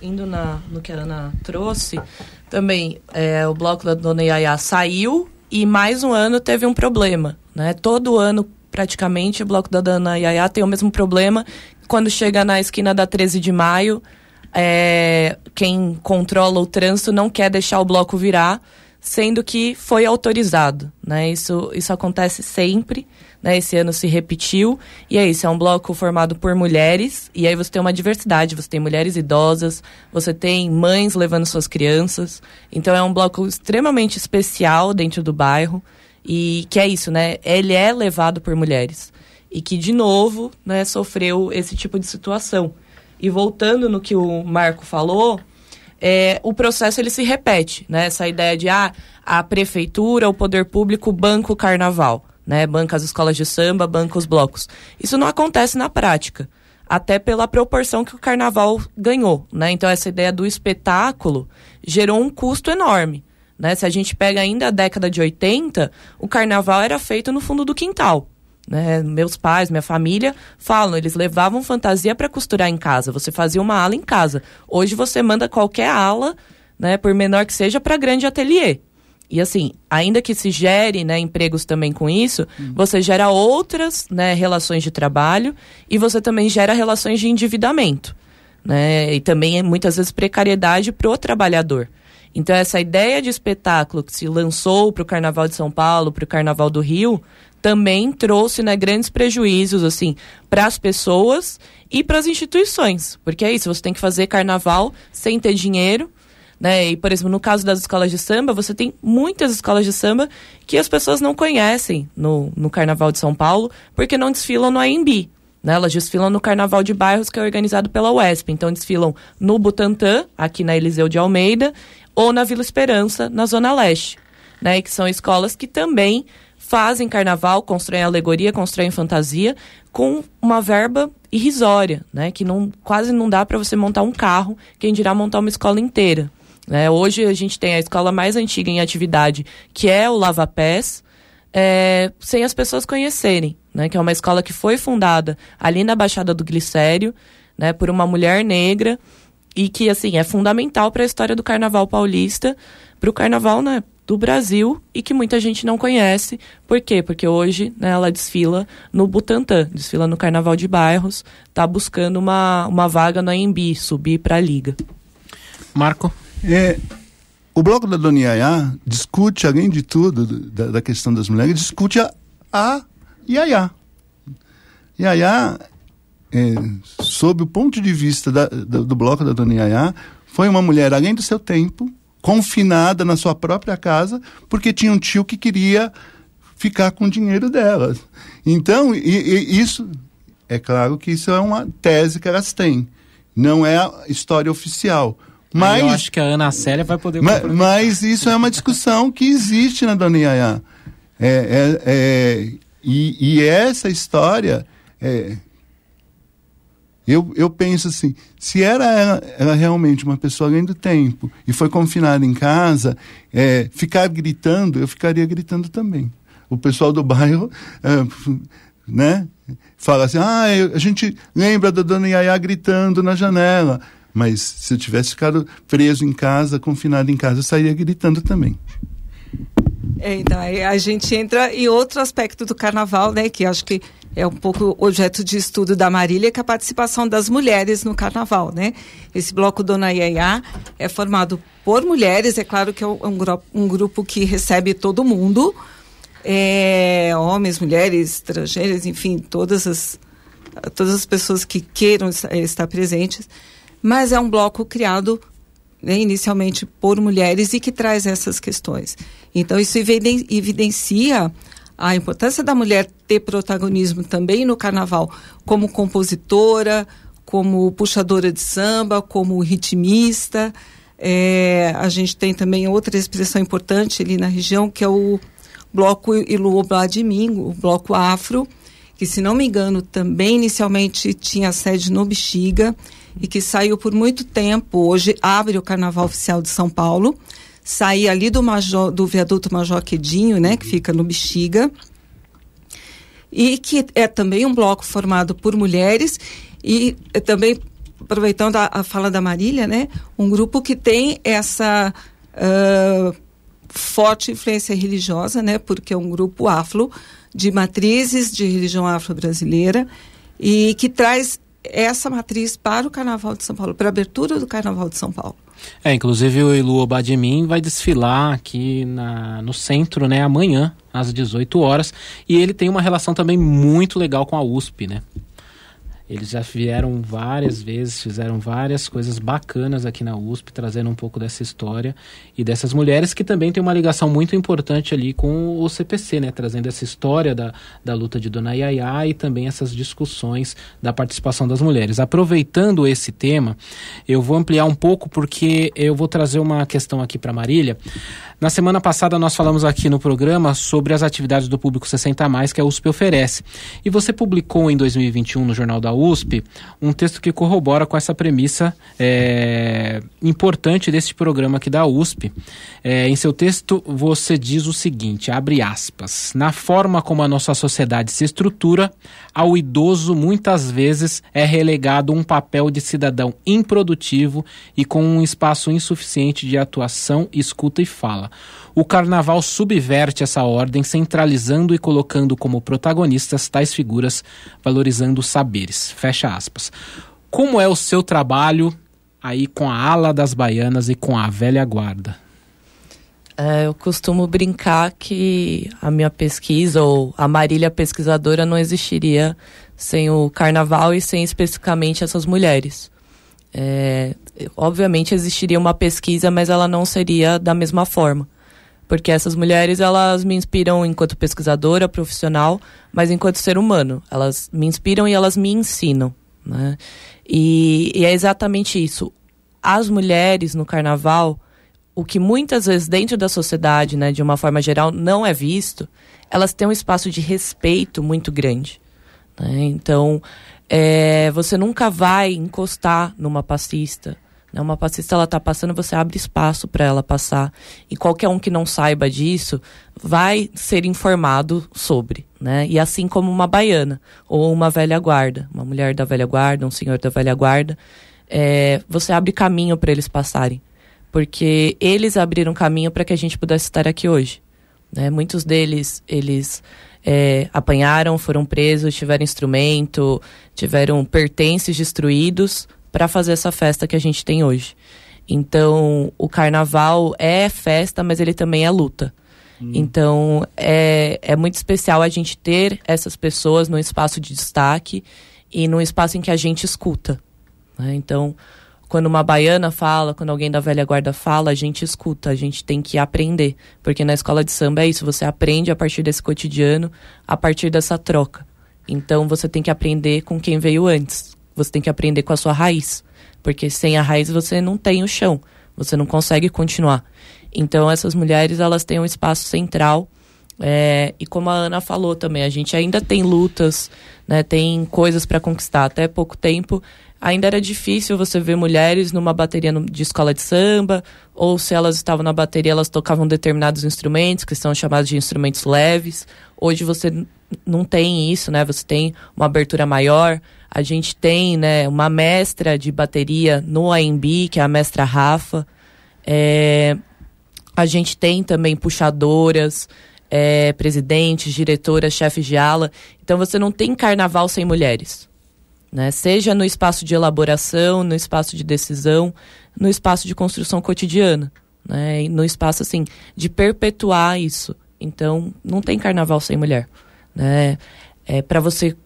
Speaker 5: indo na, no que a Ana trouxe, também é, o bloco da Dona Yaya saiu e mais um ano teve um problema. Né? Todo ano, praticamente, o bloco da Dona Yaya tem o mesmo problema. Quando chega na esquina da 13 de maio, é, quem controla o trânsito não quer deixar o bloco virar, sendo que foi autorizado. Né? Isso, isso acontece sempre né? Esse ano se repetiu. E é isso, é um bloco formado por mulheres. E aí você tem uma diversidade, você tem mulheres idosas, você tem mães levando suas crianças. Então é um bloco extremamente especial dentro do bairro. E que é isso, né? Ele é levado por mulheres. E que, de novo, né, sofreu esse tipo de situação. E voltando no que o Marco falou, é, o processo ele se repete, né? Essa ideia de ah, a prefeitura, o poder público banca o carnaval né? Banca as escolas de samba, banca os blocos. Isso não acontece na prática, até pela proporção que o carnaval ganhou, né? Então essa ideia do espetáculo gerou um custo enorme, né? Se a gente pega ainda a década de 80, o carnaval era feito no fundo do quintal. Né? Meus pais, minha família falam, eles levavam fantasia para costurar em casa. Você fazia uma ala em casa. Hoje você manda qualquer ala, né, por menor que seja, para grande ateliê. E assim, ainda que se gere né, empregos também com isso, uhum. você gera outras né, relações de trabalho e você também gera relações de endividamento. Né? E também muitas vezes precariedade para o trabalhador. Então, essa ideia de espetáculo que se lançou para o Carnaval de São Paulo, para o Carnaval do Rio, também trouxe né, grandes prejuízos assim para as pessoas e para as instituições. Porque é isso, você tem que fazer carnaval sem ter dinheiro. Né? E, por exemplo, no caso das escolas de samba, você tem muitas escolas de samba que as pessoas não conhecem no, no Carnaval de São Paulo, porque não desfilam no AMB. Né? Elas desfilam no Carnaval de Bairros, que é organizado pela UESP. Então, desfilam no Butantã, aqui na Eliseu de Almeida, ou na Vila Esperança, na Zona Leste. Né? Que são escolas que também fazem carnaval, constroem alegoria, constroem fantasia, com uma verba irrisória, né? Que não, quase não dá para você montar um carro, quem dirá montar uma escola inteira. Né? Hoje a gente tem a escola mais antiga em atividade, que é o Lava Pés, é, sem as pessoas conhecerem, né? Que é uma escola que foi fundada ali na Baixada do Glicério, né? Por uma mulher negra e que assim é fundamental para a história do Carnaval paulista, para o Carnaval, né? Do Brasil e que muita gente não conhece. Por quê? Porque hoje né, ela desfila no Butantã, desfila no Carnaval de Bairros, está buscando uma, uma vaga na EMB, subir para a Liga.
Speaker 2: Marco?
Speaker 6: É, o bloco da Dona Yaya discute, além de tudo, da, da questão das mulheres, discute a, a Yaya. Yaya, é, sob o ponto de vista da, do, do bloco da Dona Yaya, foi uma mulher além do seu tempo, confinada na sua própria casa, porque tinha um tio que queria ficar com o dinheiro dela. Então, e, e isso, é claro que isso é uma tese que elas têm, não é a história oficial. Mas,
Speaker 2: eu acho que a Ana Célia vai poder.
Speaker 6: Mas, mas isso é uma discussão que existe na Dona Yaya. É, é, é, e, e, essa história. Eu, eu penso assim: se era ela, ela, realmente uma pessoa além do tempo e foi confinada em casa, é, ficar gritando, eu ficaria gritando também. O pessoal do bairro. É, né? Fala assim, ah, a gente lembra da dona Yaya gritando na janela. Mas se eu tivesse ficado preso em casa, confinado em casa, eu sairia gritando também.
Speaker 7: É, então, a gente entra em outro aspecto do carnaval, né, que acho que é um pouco objeto de estudo da Marília, que é a participação das mulheres no carnaval, né? Esse bloco Dona Iaiá é formado por mulheres, é claro que é um, um grupo que recebe todo mundo, é, homens, mulheres, estrangeiras, enfim, todas as, todas as pessoas que queiram estar presentes mas é um bloco criado né, inicialmente por mulheres e que traz essas questões. Então, isso evidencia a importância da mulher ter protagonismo também no carnaval, como compositora, como puxadora de samba, como ritmista. É, a gente tem também outra expressão importante ali na região, que é o bloco Iluoblá de Mingo, o bloco afro, que, se não me engano, também inicialmente tinha sede no Bexiga e que saiu por muito tempo. Hoje abre o Carnaval Oficial de São Paulo. Saí ali do, Major, do viaduto Major Quedinho, né, que fica no Bexiga. E que é também um bloco formado por mulheres e também, aproveitando a, a fala da Marília, né, um grupo que tem essa uh, forte influência religiosa, né, porque é um grupo afro, de matrizes de religião afro-brasileira, e que traz essa matriz para o Carnaval de São Paulo, para a abertura do Carnaval de São Paulo.
Speaker 2: É, inclusive o Ilu Obadimin vai desfilar aqui na, no centro, né, amanhã, às 18 horas, e ele tem uma relação também muito legal com a USP, né? Eles já vieram várias vezes, fizeram várias coisas bacanas aqui na USP, trazendo um pouco dessa história e dessas mulheres que também tem uma ligação muito importante ali com o CPC, né? Trazendo essa história da, da luta de Dona Yaya e também essas discussões da participação das mulheres. Aproveitando esse tema, eu vou ampliar um pouco porque eu vou trazer uma questão aqui para Marília. Na semana passada nós falamos aqui no programa sobre as atividades do Público 60 mais que a USP oferece. E você publicou em 2021 no Jornal da USP um texto que corrobora com essa premissa é, importante deste programa aqui da USP. É, em seu texto você diz o seguinte, abre aspas, na forma como a nossa sociedade se estrutura, ao idoso muitas vezes é relegado um papel de cidadão improdutivo e com um espaço insuficiente de atuação, escuta e fala. O carnaval subverte essa ordem, centralizando e colocando como protagonistas tais figuras, valorizando os saberes. Fecha aspas. Como é o seu trabalho aí com a ala das baianas e com a velha guarda?
Speaker 5: É, eu costumo brincar que a minha pesquisa, ou a Marília pesquisadora, não existiria sem o carnaval e sem especificamente essas mulheres. É, obviamente existiria uma pesquisa, mas ela não seria da mesma forma. Porque essas mulheres, elas me inspiram enquanto pesquisadora, profissional, mas enquanto ser humano. Elas me inspiram e elas me ensinam. Né? E, e é exatamente isso. As mulheres no carnaval, o que muitas vezes dentro da sociedade, né, de uma forma geral, não é visto, elas têm um espaço de respeito muito grande. Né? Então, é, você nunca vai encostar numa passista. Né? Uma passista ela está passando, você abre espaço para ela passar. E qualquer um que não saiba disso vai ser informado sobre. Né? E assim como uma baiana ou uma velha guarda, uma mulher da velha guarda, um senhor da velha guarda, é, você abre caminho para eles passarem. Porque eles abriram caminho para que a gente pudesse estar aqui hoje. Né? Muitos deles, eles é, apanharam, foram presos, tiveram instrumento, tiveram pertences destruídos para fazer essa festa que a gente tem hoje. Então, o carnaval é festa, mas ele também é luta. Hum. Então, é, é muito especial a gente ter essas pessoas num espaço de destaque e num espaço em que a gente escuta. Né? Então, quando uma baiana fala, quando alguém da velha guarda fala, a gente escuta, a gente tem que aprender. Porque na escola de samba é isso, você aprende a partir desse cotidiano, a partir dessa troca. Então você tem que aprender com quem veio antes. Você tem que aprender com a sua raiz. Porque sem a raiz você não tem o chão. Você não consegue continuar. Então essas mulheres, elas têm um espaço central. É, e como a Ana falou também, a gente ainda tem lutas, né, tem coisas para conquistar. Até pouco tempo ainda era difícil você ver mulheres numa bateria de escola de samba, ou se elas estavam na bateria, elas tocavam determinados instrumentos, que são chamados de instrumentos leves. Hoje você não tem isso, né? Você tem uma abertura maior. A gente tem, né, uma mestra de bateria no AMB, que é a mestra Rafa. É... A gente tem também puxadoras, é, presidentes, diretoras, chefes de ala. Então você não tem carnaval sem mulheres né? Seja no espaço de elaboração, no espaço de decisão, no espaço de construção cotidiana, né? No espaço assim de perpetuar isso. Então, não tem carnaval sem mulher, né? É para você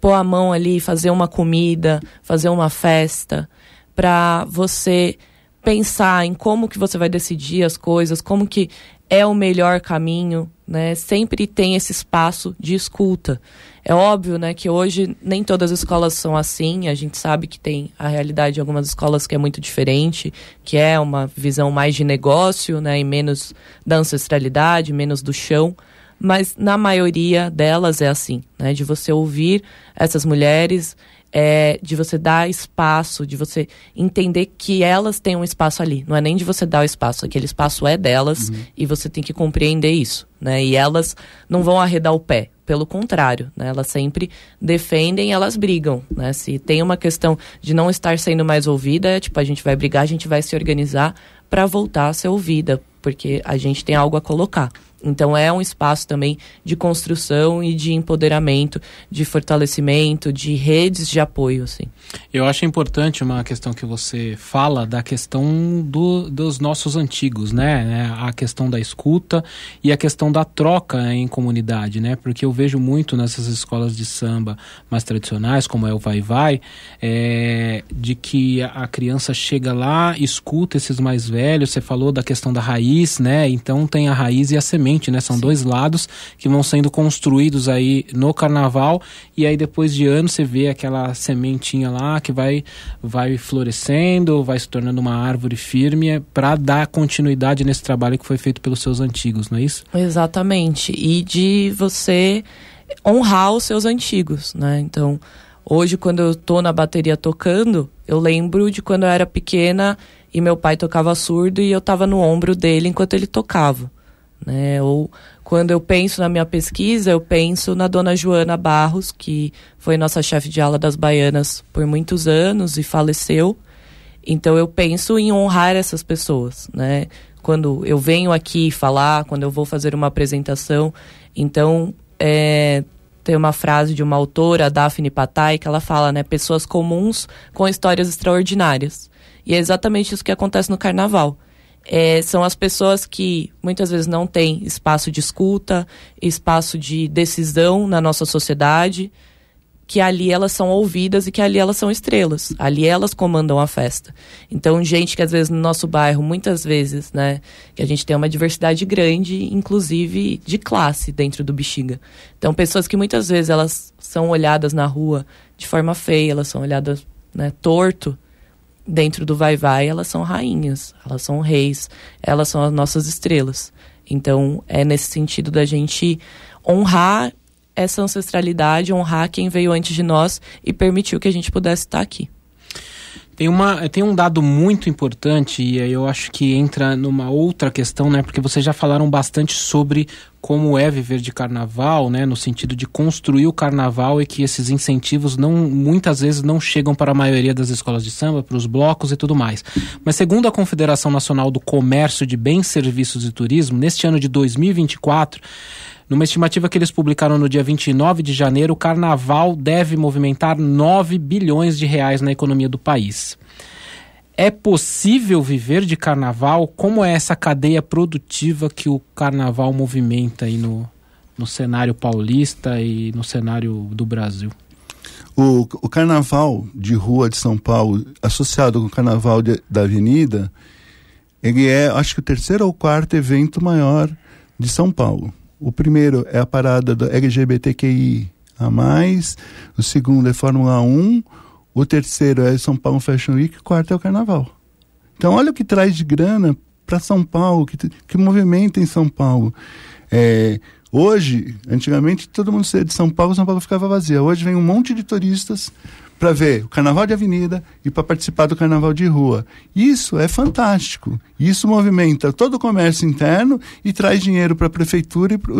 Speaker 5: pôr a mão ali, fazer uma comida, fazer uma festa, para você pensar em como que você vai decidir as coisas, como que é o melhor caminho, né? Sempre tem esse espaço de escuta. É óbvio, né, que hoje nem todas as escolas são assim. A gente sabe que tem a realidade de algumas escolas que é muito diferente, que é uma visão mais de negócio, né, e menos da ancestralidade, menos do chão. Mas na maioria delas é assim, né, de você ouvir essas mulheres é de você dar espaço, de você entender que elas têm um espaço ali. Não é nem de você dar o espaço, aquele espaço é delas uhum. e você tem que compreender isso, né? E elas não vão arredar o pé, pelo contrário, né? Elas sempre defendem, elas brigam, né? Se tem uma questão de não estar sendo mais ouvida, é, tipo, a gente vai brigar, a gente vai se organizar para voltar a ser ouvida, porque a gente tem algo a colocar. Então é um espaço também de construção e de empoderamento, de fortalecimento, de redes de apoio, assim.
Speaker 2: Eu acho importante uma questão que você fala da questão do, dos nossos antigos, né? É, a questão da escuta e a questão da troca em comunidade, né? Porque eu vejo muito nessas escolas de samba mais tradicionais, como é o Vai Vai, é, de que a criança chega lá, escuta esses mais velhos. Você falou da questão da raiz, né? Então tem a raiz e a semente né? São Sim. dois lados que vão sendo construídos aí no carnaval e aí depois de anos você vê aquela sementinha lá que vai, vai florescendo, vai se tornando uma árvore firme para dar continuidade nesse trabalho que foi feito pelos seus antigos, não é isso?
Speaker 5: Exatamente. E de você honrar os seus antigos, né? Então, hoje quando eu tô na bateria tocando, eu lembro de quando eu era pequena e meu pai tocava surdo e eu tava no ombro dele enquanto ele tocava né? Ou quando eu penso na minha pesquisa, eu penso na dona Joana Barros, que foi nossa chefe de aula das baianas por muitos anos e faleceu. Então eu penso em honrar essas pessoas, né? Quando eu venho aqui falar, quando eu vou fazer uma apresentação, então é, tem uma frase de uma autora, Daphne Patai, que ela fala, né? Pessoas comuns com histórias extraordinárias. E é exatamente isso que acontece no carnaval. É, são as pessoas que muitas vezes não têm espaço de escuta, espaço de decisão na nossa sociedade, que ali elas são ouvidas e que ali elas são estrelas. Ali elas comandam a festa. Então, gente que às vezes no nosso bairro, muitas vezes, né, que a gente tem uma diversidade grande, inclusive de classe dentro do Bexiga. Então, pessoas que muitas vezes elas são olhadas na rua de forma feia, elas são olhadas, né, torto dentro do vai vai, elas são rainhas, elas são reis, elas são as nossas estrelas. Então, é nesse sentido da gente honrar essa ancestralidade, honrar quem veio antes de nós e permitiu que a gente pudesse estar aqui.
Speaker 2: Tem, uma, tem um dado muito importante e aí eu acho que entra numa outra questão, né? Porque vocês já falaram bastante sobre como é viver de carnaval, né? No sentido de construir o carnaval e que esses incentivos não muitas vezes não chegam para a maioria das escolas de samba, para os blocos e tudo mais. Mas segundo a Confederação Nacional do Comércio de Bens, Serviços e Turismo, neste ano de 2024 numa estimativa que eles publicaram no dia 29 de janeiro, o carnaval deve movimentar 9 bilhões de reais na economia do país. É possível viver de carnaval? Como é essa cadeia produtiva que o carnaval movimenta aí no, no cenário paulista e no cenário do Brasil?
Speaker 6: O, o carnaval de rua de São Paulo, associado com o carnaval de, da avenida, ele é, acho que o terceiro ou quarto evento maior de São Paulo. O primeiro é a parada do LGBTQI a mais, o segundo é Fórmula 1, o terceiro é São Paulo Fashion Week, o quarto é o Carnaval. Então olha o que traz de grana para São Paulo, que, que movimenta em São Paulo. É, hoje, antigamente, todo mundo saía de São Paulo, São Paulo ficava vazia. Hoje vem um monte de turistas para ver o carnaval de avenida e para participar do carnaval de rua. Isso é fantástico. Isso movimenta todo o comércio interno e traz dinheiro para a prefeitura e para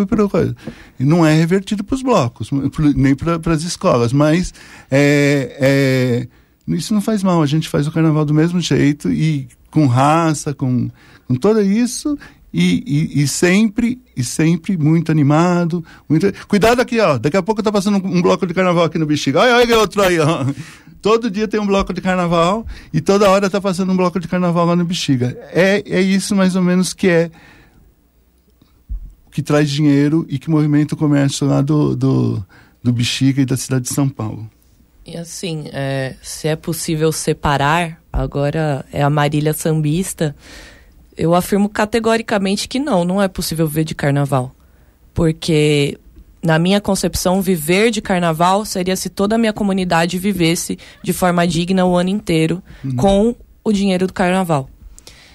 Speaker 6: e não é revertido para os blocos nem para as escolas, mas é, é, isso não faz mal. A gente faz o carnaval do mesmo jeito e com raça, com, com tudo isso e, e, e, sempre e sempre muito animado. Muito... Cuidado aqui, ó. Daqui a pouco tá passando um, um bloco de carnaval aqui no Bexiga. Olha, olha outro aí, ó. Todo dia tem um bloco de carnaval e toda hora tá passando um bloco de carnaval lá no Bexiga. É, é isso mais ou menos que é que traz dinheiro e que movimenta o comércio lá do, do, do Bexiga e da cidade de São Paulo.
Speaker 5: E assim, é, se é possível separar, agora é a Marília Sambista eu afirmo categoricamente que não, não é possível viver de carnaval. Porque, na minha concepção, viver de carnaval seria se toda a minha comunidade vivesse de forma digna o ano inteiro uhum. com o dinheiro do carnaval.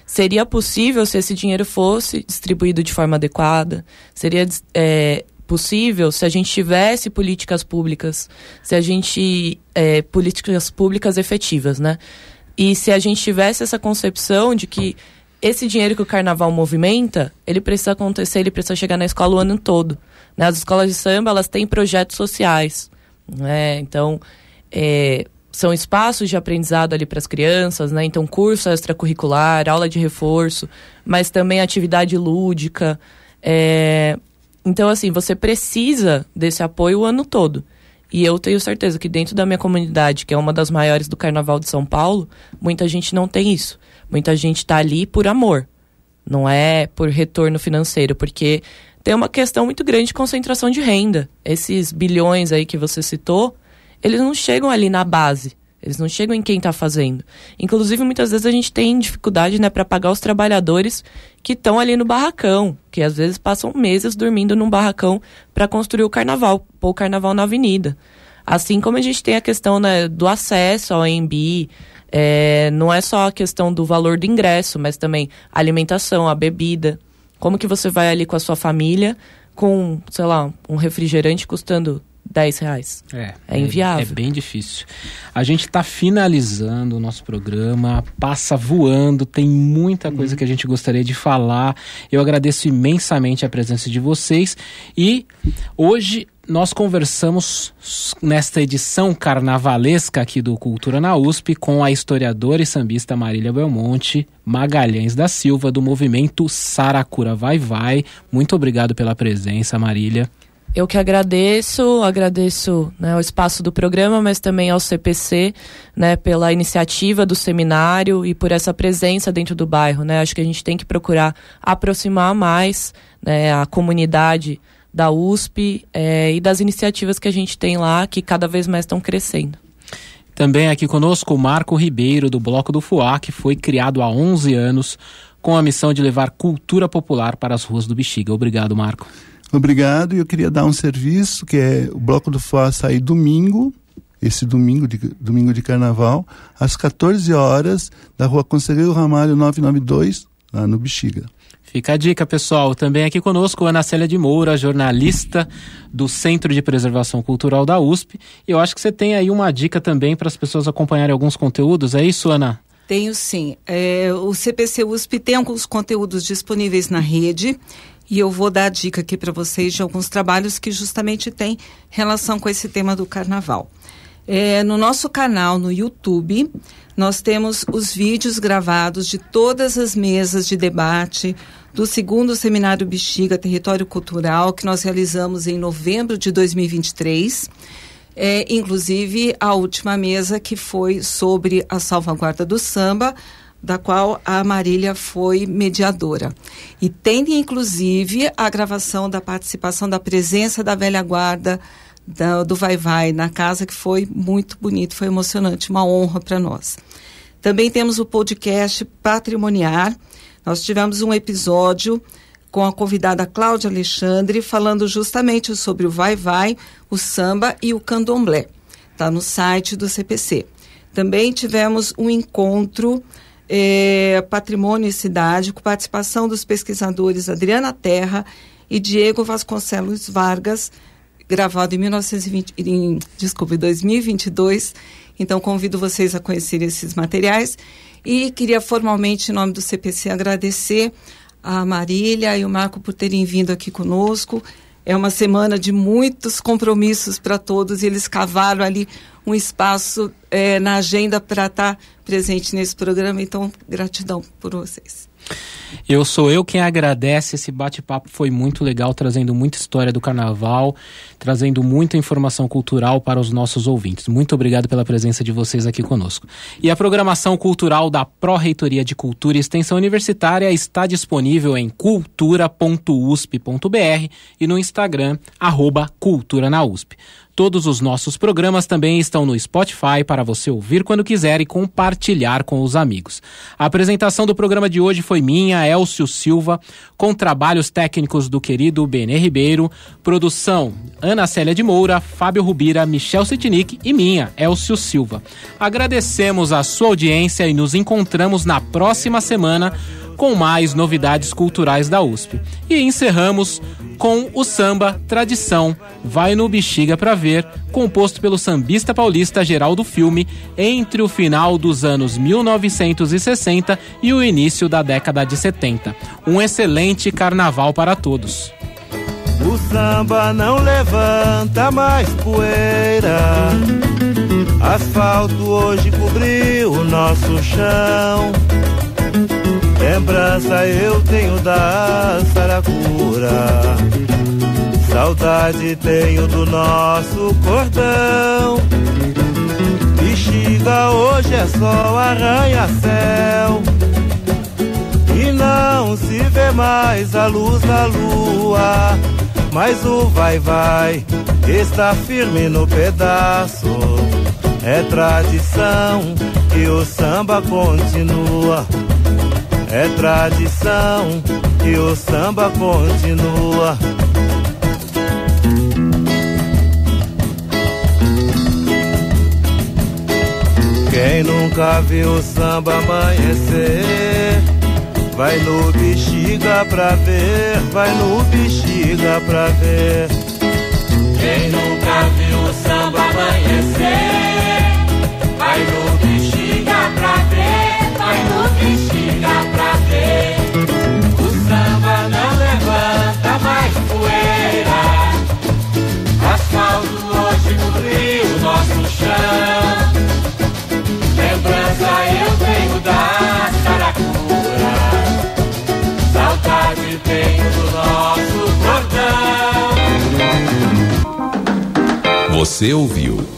Speaker 5: Seria possível se esse dinheiro fosse distribuído de forma adequada? Seria é, possível se a gente tivesse políticas públicas, se a gente. É, políticas públicas efetivas, né? E se a gente tivesse essa concepção de que esse dinheiro que o carnaval movimenta, ele precisa acontecer, ele precisa chegar na escola o ano todo. Né? As escolas de samba, elas têm projetos sociais. Né? Então, é, são espaços de aprendizado ali para as crianças, né? Então, curso extracurricular, aula de reforço, mas também atividade lúdica. É... Então, assim, você precisa desse apoio o ano todo. E eu tenho certeza que dentro da minha comunidade, que é uma das maiores do Carnaval de São Paulo, muita gente não tem isso. Muita gente está ali por amor, não é por retorno financeiro, porque tem uma questão muito grande de concentração de renda. Esses bilhões aí que você citou, eles não chegam ali na base. Eles não chegam em quem está fazendo. Inclusive, muitas vezes a gente tem dificuldade né, para pagar os trabalhadores que estão ali no barracão, que às vezes passam meses dormindo num barracão para construir o carnaval, pôr o carnaval na avenida. Assim como a gente tem a questão né, do acesso ao AMB, é, não é só a questão do valor do ingresso, mas também a alimentação, a bebida. Como que você vai ali com a sua família com, sei lá, um refrigerante custando 10 reais. É, é inviável.
Speaker 2: É, é, bem difícil. A gente está finalizando o nosso programa, passa voando, tem muita coisa uhum. que a gente gostaria de falar. Eu agradeço imensamente a presença de vocês e hoje nós conversamos nesta edição carnavalesca aqui do Cultura na USP com a historiadora e sambista Marília Belmonte Magalhães da Silva, do movimento Saracura Vai Vai. Muito obrigado pela presença, Marília.
Speaker 5: Eu que agradeço, agradeço né, o espaço do programa, mas também ao CPC, né, pela iniciativa do seminário e por essa presença dentro do bairro, né? Acho que a gente tem que procurar aproximar mais né, a comunidade da USP é, e das iniciativas que a gente tem lá, que cada vez mais estão crescendo.
Speaker 2: Também aqui conosco o Marco Ribeiro, do Bloco do Fuá, que foi criado há 11 anos com a missão de levar cultura popular para as ruas do Bexiga. Obrigado, Marco.
Speaker 6: Obrigado. E eu queria dar um serviço, que é o Bloco do Fuá sair domingo, esse domingo de, domingo de carnaval, às 14 horas, da rua Conselheiro Ramalho 992, lá no Bexiga.
Speaker 2: Fica a dica, pessoal. Também aqui conosco Ana Célia de Moura, jornalista do Centro de Preservação Cultural da USP. E eu acho que você tem aí uma dica também para as pessoas acompanharem alguns conteúdos. É isso, Ana?
Speaker 7: Tenho sim. É, o CPC USP tem alguns conteúdos disponíveis na rede. E eu vou dar a dica aqui para vocês de alguns trabalhos que justamente têm relação com esse tema do carnaval. É, no nosso canal no YouTube, nós temos os vídeos gravados de todas as mesas de debate do segundo Seminário Bexiga Território Cultural, que nós realizamos em novembro de 2023. É, inclusive a última mesa que foi sobre a salvaguarda do samba, da qual a Marília foi mediadora. E tem, inclusive, a gravação da participação da presença da velha guarda da, do Vai Vai na casa, que foi muito bonito, foi emocionante, uma honra para nós. Também temos o podcast Patrimoniar. Nós tivemos um episódio com a convidada Cláudia Alexandre, falando justamente sobre o Vai Vai, o samba e o candomblé. Está no site do CPC. Também tivemos um encontro é, Patrimônio e Cidade, com participação dos pesquisadores Adriana Terra e Diego Vasconcelos Vargas, gravado em 1920, em, desculpe, 2022. Então convido vocês a conhecerem esses materiais e queria formalmente, em nome do CPC, agradecer a Marília e o Marco por terem vindo aqui conosco. É uma semana de muitos compromissos para todos e eles cavaram ali um espaço é, na agenda para estar tá presente nesse programa. Então, gratidão por vocês.
Speaker 2: Eu sou eu quem agradece. Esse bate-papo foi muito legal, trazendo muita história do carnaval, trazendo muita informação cultural para os nossos ouvintes. Muito obrigado pela presença de vocês aqui conosco. E a programação cultural da Pró-Reitoria de Cultura e Extensão Universitária está disponível em cultura.usp.br e no Instagram, arroba Cultura na USP. Todos os nossos programas também estão no Spotify para você ouvir quando quiser e compartilhar com os amigos. A apresentação do programa de hoje foi minha, Elcio Silva, com trabalhos técnicos do querido Benê Ribeiro, produção Ana Célia de Moura, Fábio Rubira, Michel Sitnik e minha, Elcio Silva. Agradecemos a sua audiência e nos encontramos na próxima semana com mais novidades culturais da USP. E encerramos com o samba Tradição Vai no Bexiga pra Ver, composto pelo sambista paulista Geraldo Filme entre o final dos anos 1960 e o início da década de 70. Um excelente carnaval para todos.
Speaker 3: O samba não levanta mais poeira. Asfalto hoje cobriu o nosso chão. Lembrança eu tenho da saracura. Saudade tenho do nosso cordão. Bexiga hoje é só arranha-céu. E não se vê mais a luz da lua. Mas o vai-vai está firme no pedaço. É tradição e o samba continua. É tradição e o samba continua. Quem nunca viu o samba amanhecer, vai no bexiga pra ver, vai no bexiga pra ver.
Speaker 8: Quem nunca viu o samba amanhecer, Lembrança eu tenho da saracura, saudade tenho do nosso cordão.
Speaker 1: Você ouviu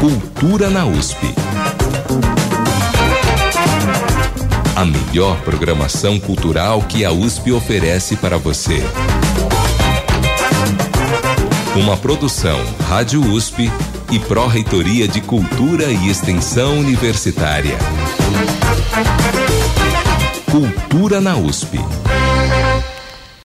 Speaker 1: Cultura na USP. A melhor programação cultural que a USP oferece para você. Uma produção Rádio USP e Pró-Reitoria de Cultura e Extensão Universitária. Cultura na USP.